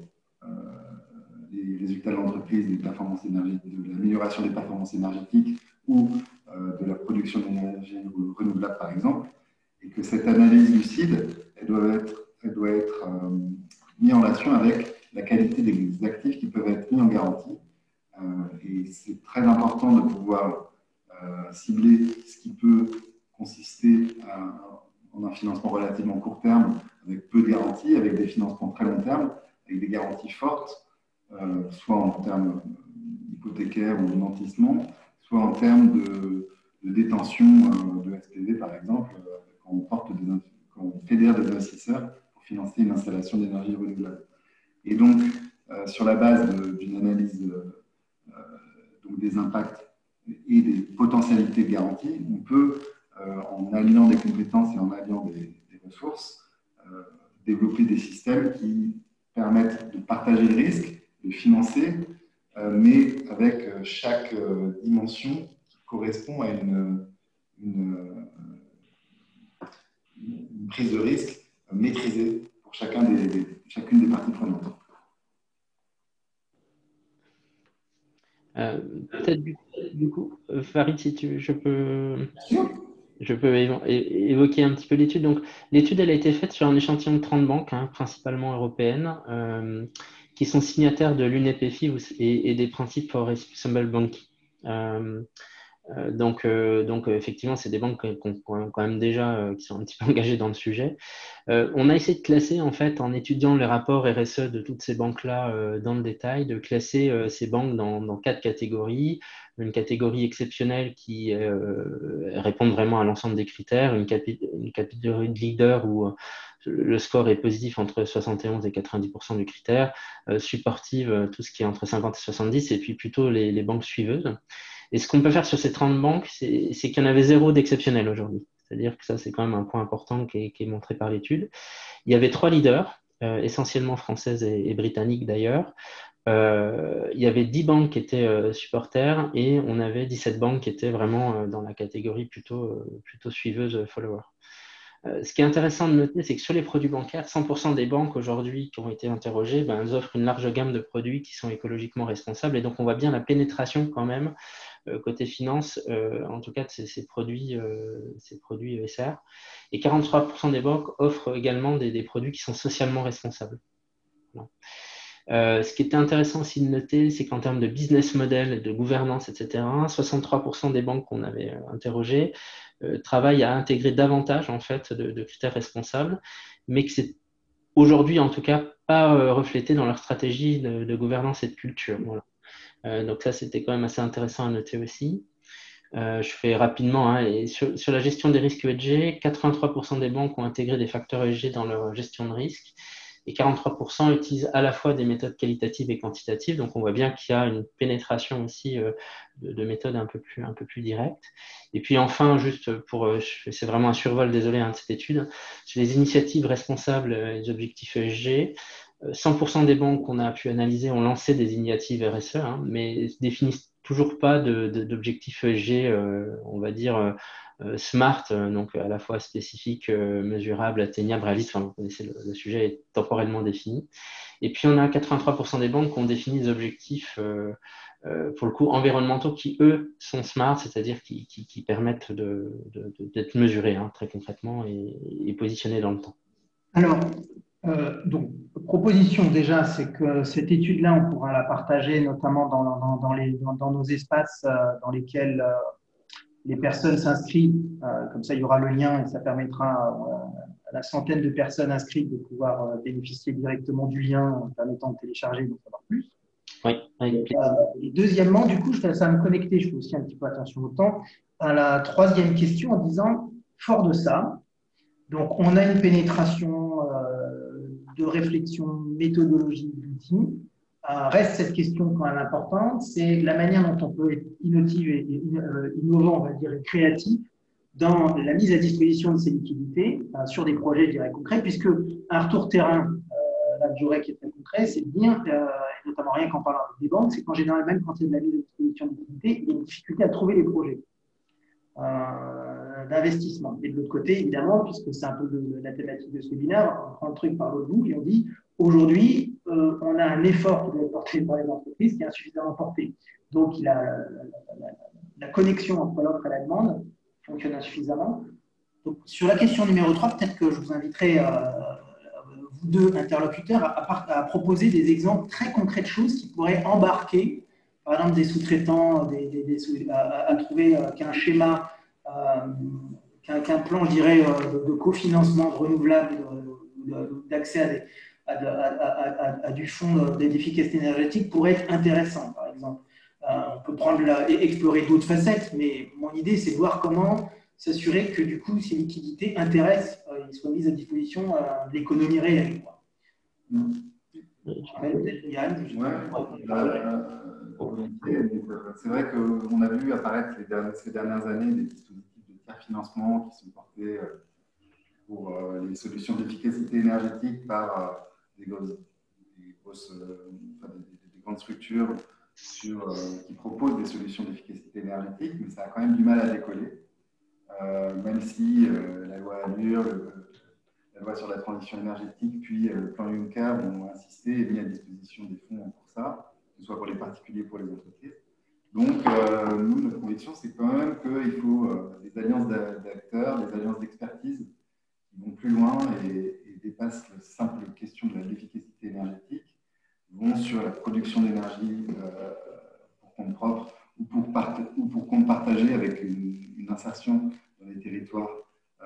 des résultats de l'entreprise, des performances énergétiques, de l'amélioration des performances énergétiques ou euh, de la production d'énergie renouvelable, par exemple, et que cette analyse lucide, elle doit être, elle doit être euh, mise en relation avec la qualité des actifs qui peuvent être mis en garantie. Et c'est très important de pouvoir cibler ce qui peut consister en un financement relativement court terme, avec peu de garanties, avec des financements très long terme, avec des garanties fortes, soit en termes hypothécaires ou de nantissement, soit en termes de, détention de SPV, par exemple, quand on, porte des, quand on fédère des investisseurs pour financer une installation d'énergie renouvelable. Et donc, euh, sur la base d'une analyse euh, euh, donc des impacts et des potentialités de garantie, on peut, en alliant des compétences et en alliant des, ressources, développer des systèmes qui permettent de partager le risque, de financer, mais avec chaque dimension qui correspond à une, une, prise de risque maîtrisée pour chacun des, chacune des parties prenantes. Euh, peut-être du, coup, Farid, si tu, je peux, je peux évoquer un petit peu l'étude. Donc, l'étude, elle a été faite sur un échantillon de 30 banques, hein, principalement européennes, euh, qui sont signataires de l'UNEPFI et, des principes for responsible banking. Euh, euh, donc, euh, donc effectivement, c'est des banques qui quand même déjà euh, qui sont un petit peu *laughs* engagées dans le sujet. on a essayé de classer en fait en étudiant les rapports RSE de toutes ces banques-là dans le détail, de classer ces banques dans, quatre catégories. Une catégorie exceptionnelle qui répond vraiment à l'ensemble des critères, une, une, catégorie de leader où le score est positif entre 71 et 90% du critère, supportive tout ce qui est entre 50 et 70, et puis plutôt les, les banques suiveuses. Et ce qu'on peut faire sur ces 30 banques, c'est qu'il y en avait zéro d'exceptionnel aujourd'hui. C'est-à-dire que ça, c'est quand même un point important qui est, montré par l'étude. Il y avait trois leaders, euh, essentiellement françaises et, britanniques d'ailleurs. Euh, il y avait 10 banques qui étaient euh, supporters et on avait 17 banques qui étaient vraiment dans la catégorie plutôt, plutôt suiveuse follower. Ce qui est intéressant de noter, c'est que sur les produits bancaires, 100% des banques aujourd'hui qui ont été interrogées, ben, elles offrent une large gamme de produits qui sont écologiquement responsables. Et donc, on voit bien la pénétration quand même euh, côté finance, euh, en tout cas de ces, produits, euh, ces produits ESR. Et 43% des banques offrent également des, produits qui sont socialement responsables. Ce qui était intéressant aussi de noter, c'est qu'en termes de business model, de gouvernance, etc., 63% des banques qu'on avait interrogées travaillent à intégrer davantage en fait de, critères responsables, mais que c'est aujourd'hui en tout cas pas reflété dans leur stratégie de, gouvernance et de culture. Voilà. Euh, donc ça, c'était quand même assez intéressant à noter aussi. Euh, je fais rapidement. Hein, et sur, la gestion des risques ESG, 83% des banques ont intégré des facteurs ESG dans leur gestion de risque et 43% utilisent à la fois des méthodes qualitatives et quantitatives. Donc on voit bien qu'il y a une pénétration aussi euh, de, méthodes un peu, plus, un peu plus directes. Et puis enfin, juste pour, c'est vraiment un survol, désolé, hein, de cette étude, sur les initiatives responsables et les objectifs ESG, 100% des banques qu'on a pu analyser ont lancé des initiatives RSE, hein, mais définissent toujours pas d'objectifs ESG, euh, on va dire, euh, euh, smart, donc à la fois spécifique, mesurable, atteignable, réaliste. Enfin, le, sujet est temporellement défini. Et puis, on a 83% des banques qui ont défini des objectifs, pour le coup, environnementaux qui, eux, sont smart, c'est-à-dire qui, permettent d'être mesurés hein, très concrètement et, et positionnés dans le temps. Alors, euh, donc, proposition déjà, c'est que cette étude-là, on pourra la partager notamment dans, dans, les, dans nos espaces euh, dans lesquels euh, les personnes s'inscrivent. comme ça, il y aura le lien et ça permettra à la centaine de personnes inscrites de pouvoir bénéficier directement du lien en permettant de télécharger et d'en savoir plus. Oui, et deuxièmement, du coup, je à me connecter, je fais aussi un petit peu attention au temps, à la troisième question en disant, fort de ça, donc on a une pénétration de réflexion méthodologique d'outils. Euh, reste cette question quand même importante, c'est la manière dont on peut être euh, innovant, on va dire, et créatif dans la mise à disposition de ces liquidités euh, sur des projets, je dirais, concrets, puisque un retour terrain, la durée qui est très concret, c'est bien, et notamment rien qu'en parlant des banques, c'est qu'en général, même quand il y a de la mise à disposition de liquidités, il y a une difficulté à trouver les projets. D'investissement. Et de l'autre côté, évidemment, puisque c'est un peu la thématique de ce webinaire, on prend le truc par l'autre bout et on dit aujourd'hui, euh, on a un effort qui doit être porté par les entreprises qui est insuffisamment porté. Donc, il a, la, connexion entre l'offre et la demande fonctionne insuffisamment. Sur la question numéro 3, peut-être que je vous inviterai, euh, vous deux interlocuteurs, à, à, proposer des exemples très concrets de choses qui pourraient embarquer par exemple, des sous-traitants, à, trouver qu'un schéma, qu'un plan, je dirais, de, cofinancement renouvelable, d'accès à, du fonds d'efficacité énergétique pourrait être intéressant, par exemple. on peut prendre et explorer d'autres facettes, mais mon idée, c'est de voir comment s'assurer que du coup, ces liquidités intéressent, euh, soient mises à disposition euh, de l'économie réelle. C'est vrai qu'on a vu apparaître ces dernières années des dispositifs de tiers financement qui sont portés euh, pour les solutions d'efficacité énergétique par des, grosses, des, grandes structures sur, qui proposent des solutions d'efficacité énergétique, mais ça a quand même du mal à décoller. Euh, même si euh, la loi Allure, la loi sur la transition énergétique, puis euh, le plan Juncker ont insisté et mis à disposition des fonds pour ça, que ce soit pour les particuliers ou pour les entreprises. Donc, nous, notre conviction, c'est quand même qu'il faut des alliances d'acteurs, des alliances d'expertise qui vont plus loin et, dépassent la simple question de l'efficacité énergétique, vont sur la production d'énergie pour compte propre ou pour, ou pour compte partagé avec une, insertion dans des territoires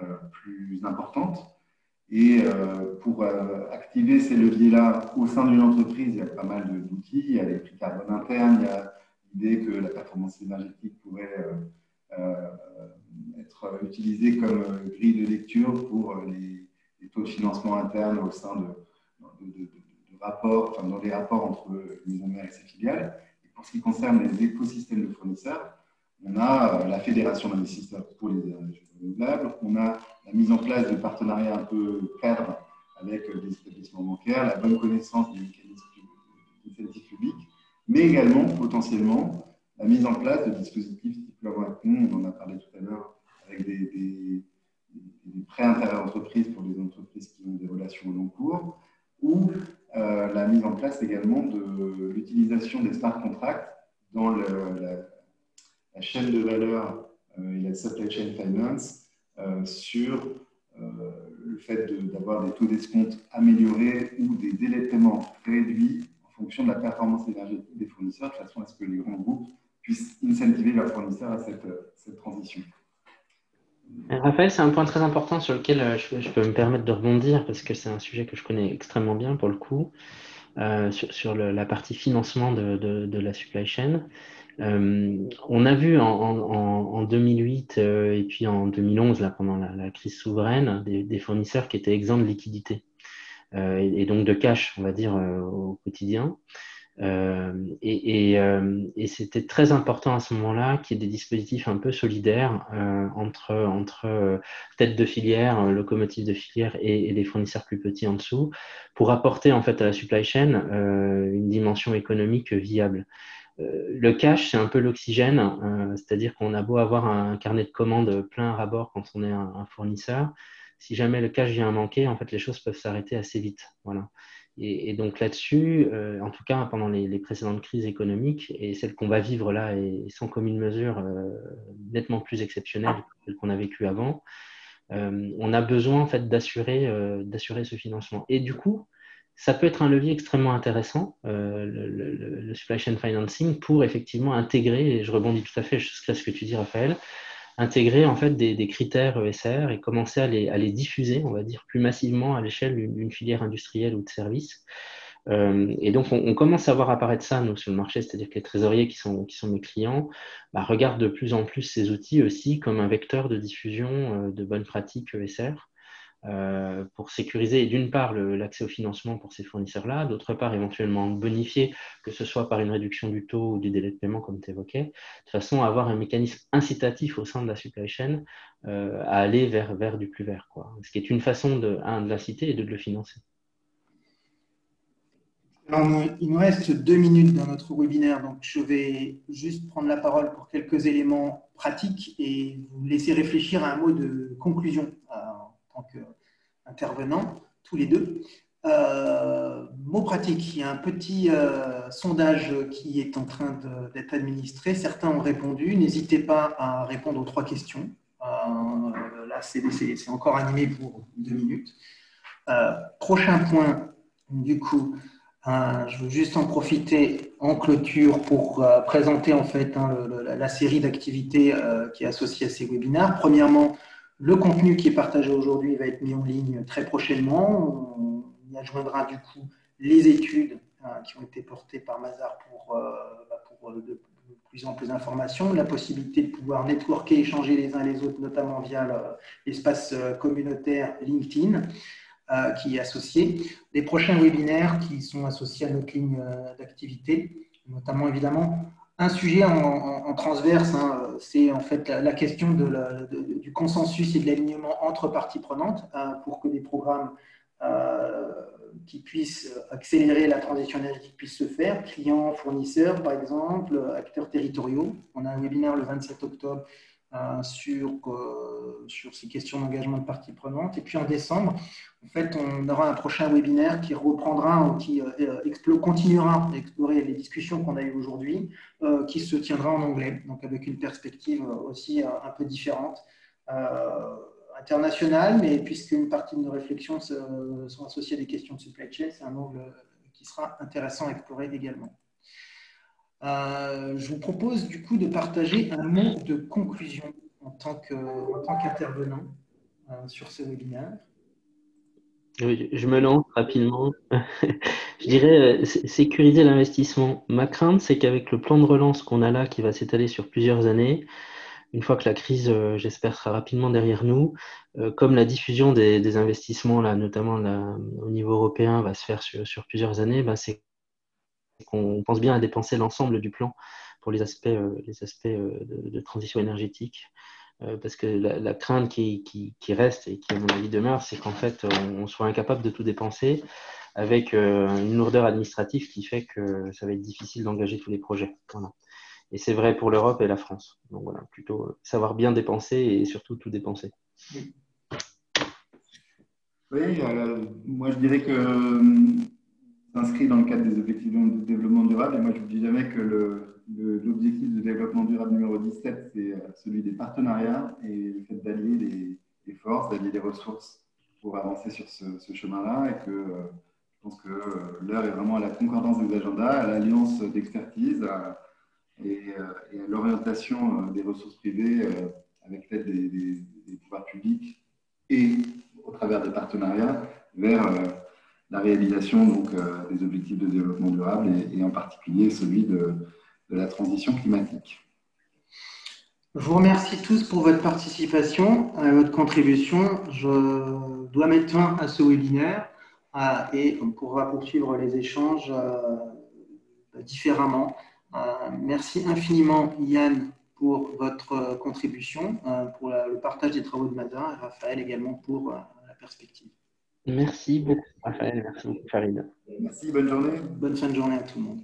euh, plus importantes. Et euh, pour euh, activer ces leviers-là au sein d'une entreprise, il y a pas mal d'outils. Il y a les prix carbone internes, il y a l'idée que la performance énergétique pourrait être utilisée comme grille de lecture pour les, taux de financement interne au sein de, de, rapports, enfin, dans les rapports entre maison mère et ses filiales. Et pour ce qui concerne les écosystèmes de fournisseurs, on a euh, la fédération d'investisseurs pour les énergies renouvelables, on a la mise en place de partenariats un peu cadres avec euh, des établissements bancaires, la bonne connaissance des mécanismes d'initiative publique, mais également potentiellement la mise en place de dispositifs type loi on en a parlé tout à l'heure, avec des, prêts inter-entreprises pour les entreprises qui ont des relations au long cours, ou euh, la mise en place également de l'utilisation des smart contracts dans la, chaîne de valeur euh, et la supply chain finance euh, sur le fait d'avoir des taux d'escompte améliorés ou des délais de paiement réduits en fonction de la performance énergétique des fournisseurs, de façon à ce que les grands groupes puissent incentiver leurs fournisseurs à cette transition. Raphaël, c'est un point très important sur lequel je, peux me permettre de rebondir parce que c'est un sujet que je connais extrêmement bien pour le coup, sur, la partie financement de, la supply chain. Euh, on a vu en, 2008 euh, et puis en 2011, là, pendant la, crise souveraine, des, fournisseurs qui étaient exempts de liquidité euh, et, donc de cash, on va dire, au quotidien. Et, c'était très important à ce moment-là qu'il y ait des dispositifs un peu solidaires entre, entre tête de filière, locomotive de filière et, et, les fournisseurs plus petits en dessous, pour apporter en fait à la supply chain une dimension économique viable. Euh, le cash, c'est un peu l'oxygène, euh, c'est-à-dire qu'on a beau avoir un carnet de commandes plein à rabord quand on est un, fournisseur, si jamais le cash vient à manquer, en fait, les choses peuvent s'arrêter assez vite. Voilà. Et, donc là-dessus, euh, en tout cas pendant les, précédentes crises économiques et celle qu'on va vivre là est, sans commune mesure nettement plus exceptionnelle que qu'on a vécue avant, on a besoin en fait d'assurer d'assurer ce financement. Et du coup, ça peut être un levier extrêmement intéressant, euh, le, supply chain financing, pour effectivement intégrer, et je rebondis tout à fait jusqu'à ce que tu dis, Raphaël, intégrer en fait des, critères ESR et commencer à les, diffuser, on va dire, plus massivement à l'échelle d'une filière industrielle ou de service. Euh, et donc, on, commence à voir apparaître ça, nous, sur le marché, c'est-à-dire que les trésoriers qui sont, qui sont mes clients bah, regardent de plus en plus ces outils aussi comme un vecteur de diffusion euh, de bonnes pratiques ESR. Euh, pour sécuriser d'une part l'accès au financement pour ces fournisseurs-là, d'autre part éventuellement bonifier, que ce soit par une réduction du taux ou du délai de paiement comme tu évoquais, de façon à avoir un mécanisme incitatif au sein de la supply chain euh, à aller vers, du plus vert. Quoi. Ce qui est une façon de, l'inciter et de le financer. il nous reste deux minutes dans notre webinaire, donc je vais juste prendre la parole pour quelques éléments pratiques et vous laisser réfléchir à un mot de conclusion. Euh, intervenants, tous les deux. Euh, mot pratique, il y a un petit euh, sondage qui est en train d'être administré. Certains ont répondu. N'hésitez pas à répondre aux trois questions. Euh, là, c'est encore animé pour deux minutes. prochain point, du coup, je veux juste en profiter en clôture pour présenter en fait hein, la série d'activités qui est associée à ces webinaires. Premièrement, le contenu qui est partagé aujourd'hui va être mis en ligne très prochainement. On y adjoindra du coup les études qui ont été portées par Mazar pour, bah, pour de plus amples informations, la possibilité de pouvoir networker, échanger les uns les autres, notamment via l'espace communautaire LinkedIn. Euh, qui est associé, des prochains webinaires qui sont associés à notre ligne euh, d'activité, notamment évidemment un sujet en, transverse, hein, c'est en fait la, question du consensus et de l'alignement entre parties prenantes hein, pour que des programmes euh, qui puissent accélérer la transition énergétique puissent se faire, clients, fournisseurs par exemple, acteurs territoriaux. On a un webinaire le 27 octobre sur, euh, sur ces questions d'engagement de parties prenantes. Et puis en décembre, en fait, on aura un prochain webinaire qui reprendra, qui euh, continuera à explorer les discussions qu'on a eues aujourd'hui, qui se tiendra en anglais, donc avec une perspective aussi un peu différente internationale, mais puisque une partie de nos réflexions sont associées à des questions de supply chain, c'est un angle qui sera intéressant à explorer également. Euh, je vous propose du coup de partager un mot de conclusion en tant qu'intervenant euh, sur ce webinaire. je me lance rapidement. *laughs* je dirais euh, sécuriser l'investissement. Ma crainte, c'est qu'avec le plan de relance qu'on a là, qui va s'étaler sur plusieurs années, une fois que la crise, j'espère, sera rapidement derrière nous, comme la diffusion des, investissements, là, notamment au niveau européen, va se faire sur, plusieurs années, bah, c'est qu'on pense bien à dépenser l'ensemble du plan pour les aspects, euh, les aspects euh, de, transition énergétique. Euh, parce que la, crainte qui, qui, reste et qui, à mon avis, demeure, c'est qu'en fait, on, soit incapable de tout dépenser avec une lourdeur administrative qui fait que ça va être difficile d'engager tous les projets. Et c'est vrai pour l'Europe et la France. Donc voilà, plutôt savoir bien dépenser et surtout tout dépenser. Oui, moi je dirais que s'inscrit dans le cadre des objectifs de développement durable. Et moi, je ne dis jamais que l'objectif de développement durable numéro 17, c'est euh, celui des partenariats et le fait d'allier les, forces, d'allier les ressources pour avancer sur ce, chemin-là. Et que euh, je pense que euh, l'heure est vraiment à la concordance des agendas, à l'alliance d'expertise et, à l'orientation des ressources privées avec l'aide des, pouvoirs publics et au travers des partenariats vers la réalisation donc, euh, des objectifs de développement durable et, en particulier celui de, la transition climatique. Je vous remercie tous pour votre participation, et votre contribution. Je dois mettre fin à ce webinaire euh, et on pourra poursuivre les échanges euh, différemment. merci infiniment Yann pour votre contribution, pour le partage des travaux de Mazin et Raphaël également pour la perspective. Merci beaucoup, Raphaël. Merci beaucoup, Farid. Merci, bonne journée. Bonne fin de journée à tout le monde.